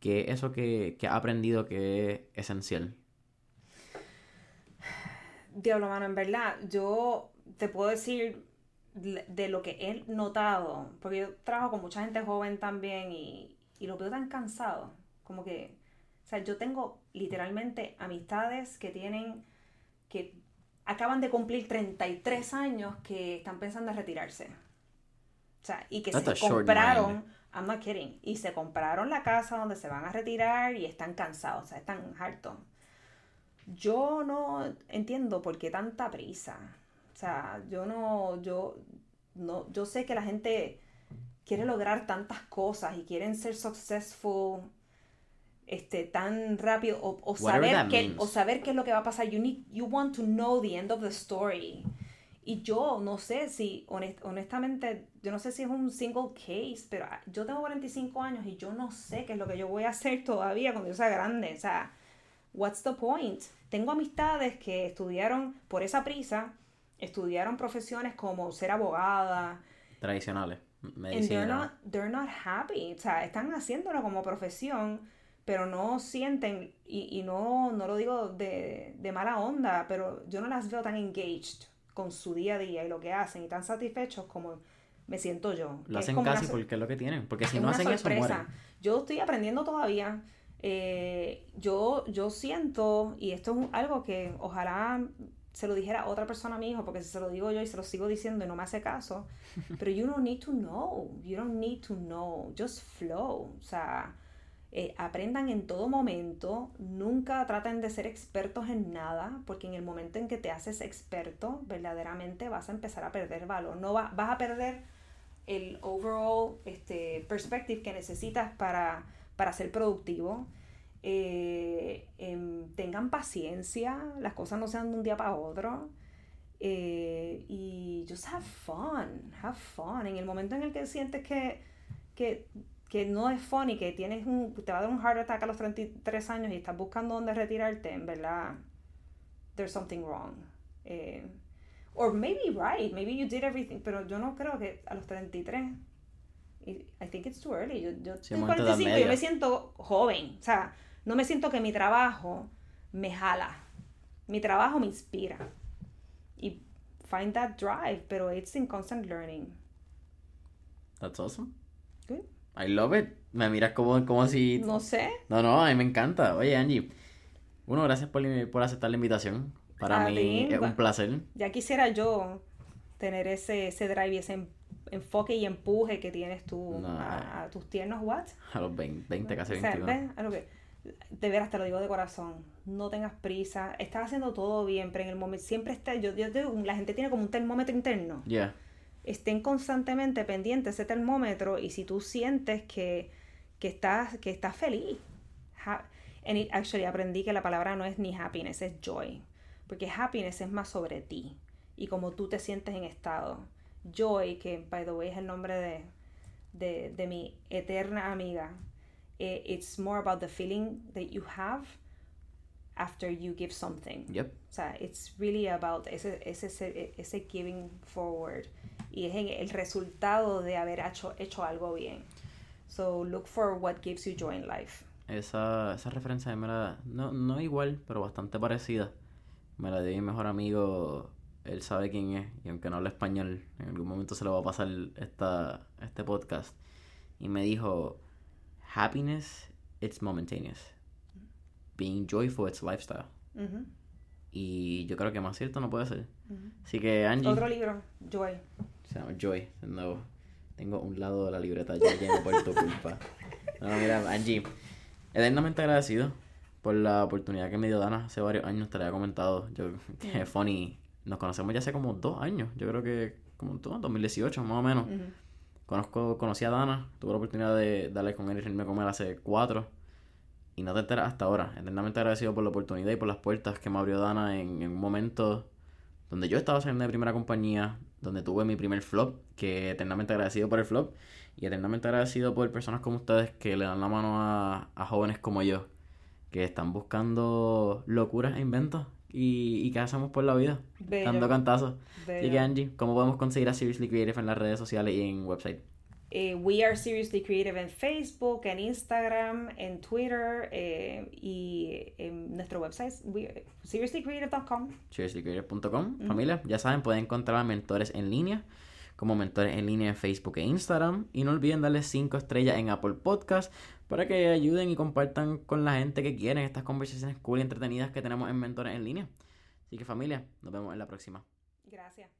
¿Qué eso que, que ha aprendido que es esencial? Diablo, mano, en verdad, yo te puedo decir de lo que he notado, porque yo trabajo con mucha gente joven también y, y lo veo tan cansado, como que, o sea, yo tengo literalmente amistades que tienen, que acaban de cumplir 33 años que están pensando en retirarse. O sea, y que se compraron, I'm not kidding, y se compraron la casa donde se van a retirar y están cansados, o sea, están hartos. Yo no entiendo por qué tanta prisa. O sea, yo no, yo, no, yo sé que la gente quiere lograr tantas cosas y quieren ser successful este, tan rápido o, saber qué, o saber qué es lo que va a pasar. You, need, you want to know the end of the story. Y yo no sé si, honestamente, yo no sé si es un single case, pero yo tengo 45 años y yo no sé qué es lo que yo voy a hacer todavía cuando yo sea grande. O sea, what's the point? Tengo amistades que estudiaron por esa prisa, estudiaron profesiones como ser abogada. Tradicionales. Medicina. They're not, they're not happy. O sea, están haciéndolo como profesión, pero no sienten, y, y no, no lo digo de, de mala onda, pero yo no las veo tan engaged con su día a día y lo que hacen y tan satisfechos como me siento yo. Lo hacen casi porque es lo que tienen, porque si no hacen eso mueren. Yo estoy aprendiendo todavía. Eh, yo, yo siento, y esto es algo que ojalá se lo dijera otra persona a mi hijo, porque si se lo digo yo y se lo sigo diciendo y no me hace caso, pero you don't need to know, you don't need to know, just flow, o sea, eh, aprendan en todo momento, nunca traten de ser expertos en nada, porque en el momento en que te haces experto, verdaderamente vas a empezar a perder valor, no vas a perder el overall este, perspective que necesitas para, para ser productivo. Eh, em, tengan paciencia, las cosas no sean de un día para otro. Eh, y just have fun, have fun. En el momento en el que sientes que, que que no es funny, que tienes un, te va a dar un heart attack a los 33 años y estás buscando dónde retirarte, en verdad, there's something wrong. Eh, or maybe right, maybe you did everything, pero yo no creo que a los 33, I think it's too early, yo, yo tengo 45 yo me siento joven, o sea, no me siento que mi trabajo me jala, mi trabajo me inspira. Y find that drive, pero it's in constant learning. That's awesome. Good. I love it. Me miras como, como si... No sé. No, no, a mí me encanta. Oye, Angie. Uno, gracias por, por aceptar la invitación. Para mí es un placer. Ya quisiera yo tener ese, ese drive y ese enfoque y empuje que tienes tú a, tus tiernos what? A los 20, 20 casi 21. A lo que, de veras te lo digo de corazón, no tengas prisa, estás haciendo todo bien, pero en el momento siempre está, yo, yo la gente tiene como un termómetro interno. Ya estén constantemente pendientes ese termómetro y si tú sientes que, que, estás, que estás feliz. and it, actually aprendí que la palabra no es ni happiness, es joy. Porque happiness es más sobre ti y como tú te sientes en estado. Joy, que by the way es el nombre de, de, de mi eterna amiga, it's more about the feeling that you have after you give something. Yep. O sea, it's really about ese, ese, ese giving forward y es el resultado de haber hecho, hecho algo bien. So look for what gives you joy in life. Esa, esa referencia me la, no, no igual, pero bastante parecida. Me la dio mi mejor amigo, él sabe quién es, y aunque no habla español, en algún momento se le va a pasar esta, este podcast. Y me dijo, happiness, it's momentaneous. Being joyful, it's lifestyle. Y yo creo que más cierto no puede ser. Así que Angie... Otro libro, Joy. Se llama Joy. No, tengo un lado de la libreta ya lleno por tu culpa. No, mira, Angie, eternamente agradecido por la oportunidad que me dio Dana hace varios años, te lo había comentado. Yo, que funny, nos conocemos ya hace como dos años, yo creo que como todo, 2018 más o menos. Conozco, conocí a Dana, tuve la oportunidad de darle con él y irme a comer hace cuatro. Y no te enteras hasta ahora. Eternamente agradecido por la oportunidad y por las puertas que me abrió Dana en, en un momento donde yo estaba saliendo de primera compañía, donde tuve mi primer flop, que eternamente agradecido por el flop y eternamente agradecido por personas como ustedes que le dan la mano a, a jóvenes como yo, que están buscando locuras e inventos y, y qué hacemos por la vida, Bello. dando cantazos. Así que Angie, ¿cómo podemos conseguir a Seriously Creative en las redes sociales y en website? Eh, we are Seriously Creative en Facebook, en Instagram, en Twitter eh, y en nuestro website we- seriouslycreative.com. seriouslycreative.com. Familia, ya saben, pueden encontrar a mentores en línea, como mentores en línea en Facebook e Instagram. Y no olviden darle 5 estrellas en Apple Podcast para que ayuden y compartan con la gente que quieren estas conversaciones cool y entretenidas que tenemos en mentores en línea. Así que familia, nos vemos en la próxima. Gracias.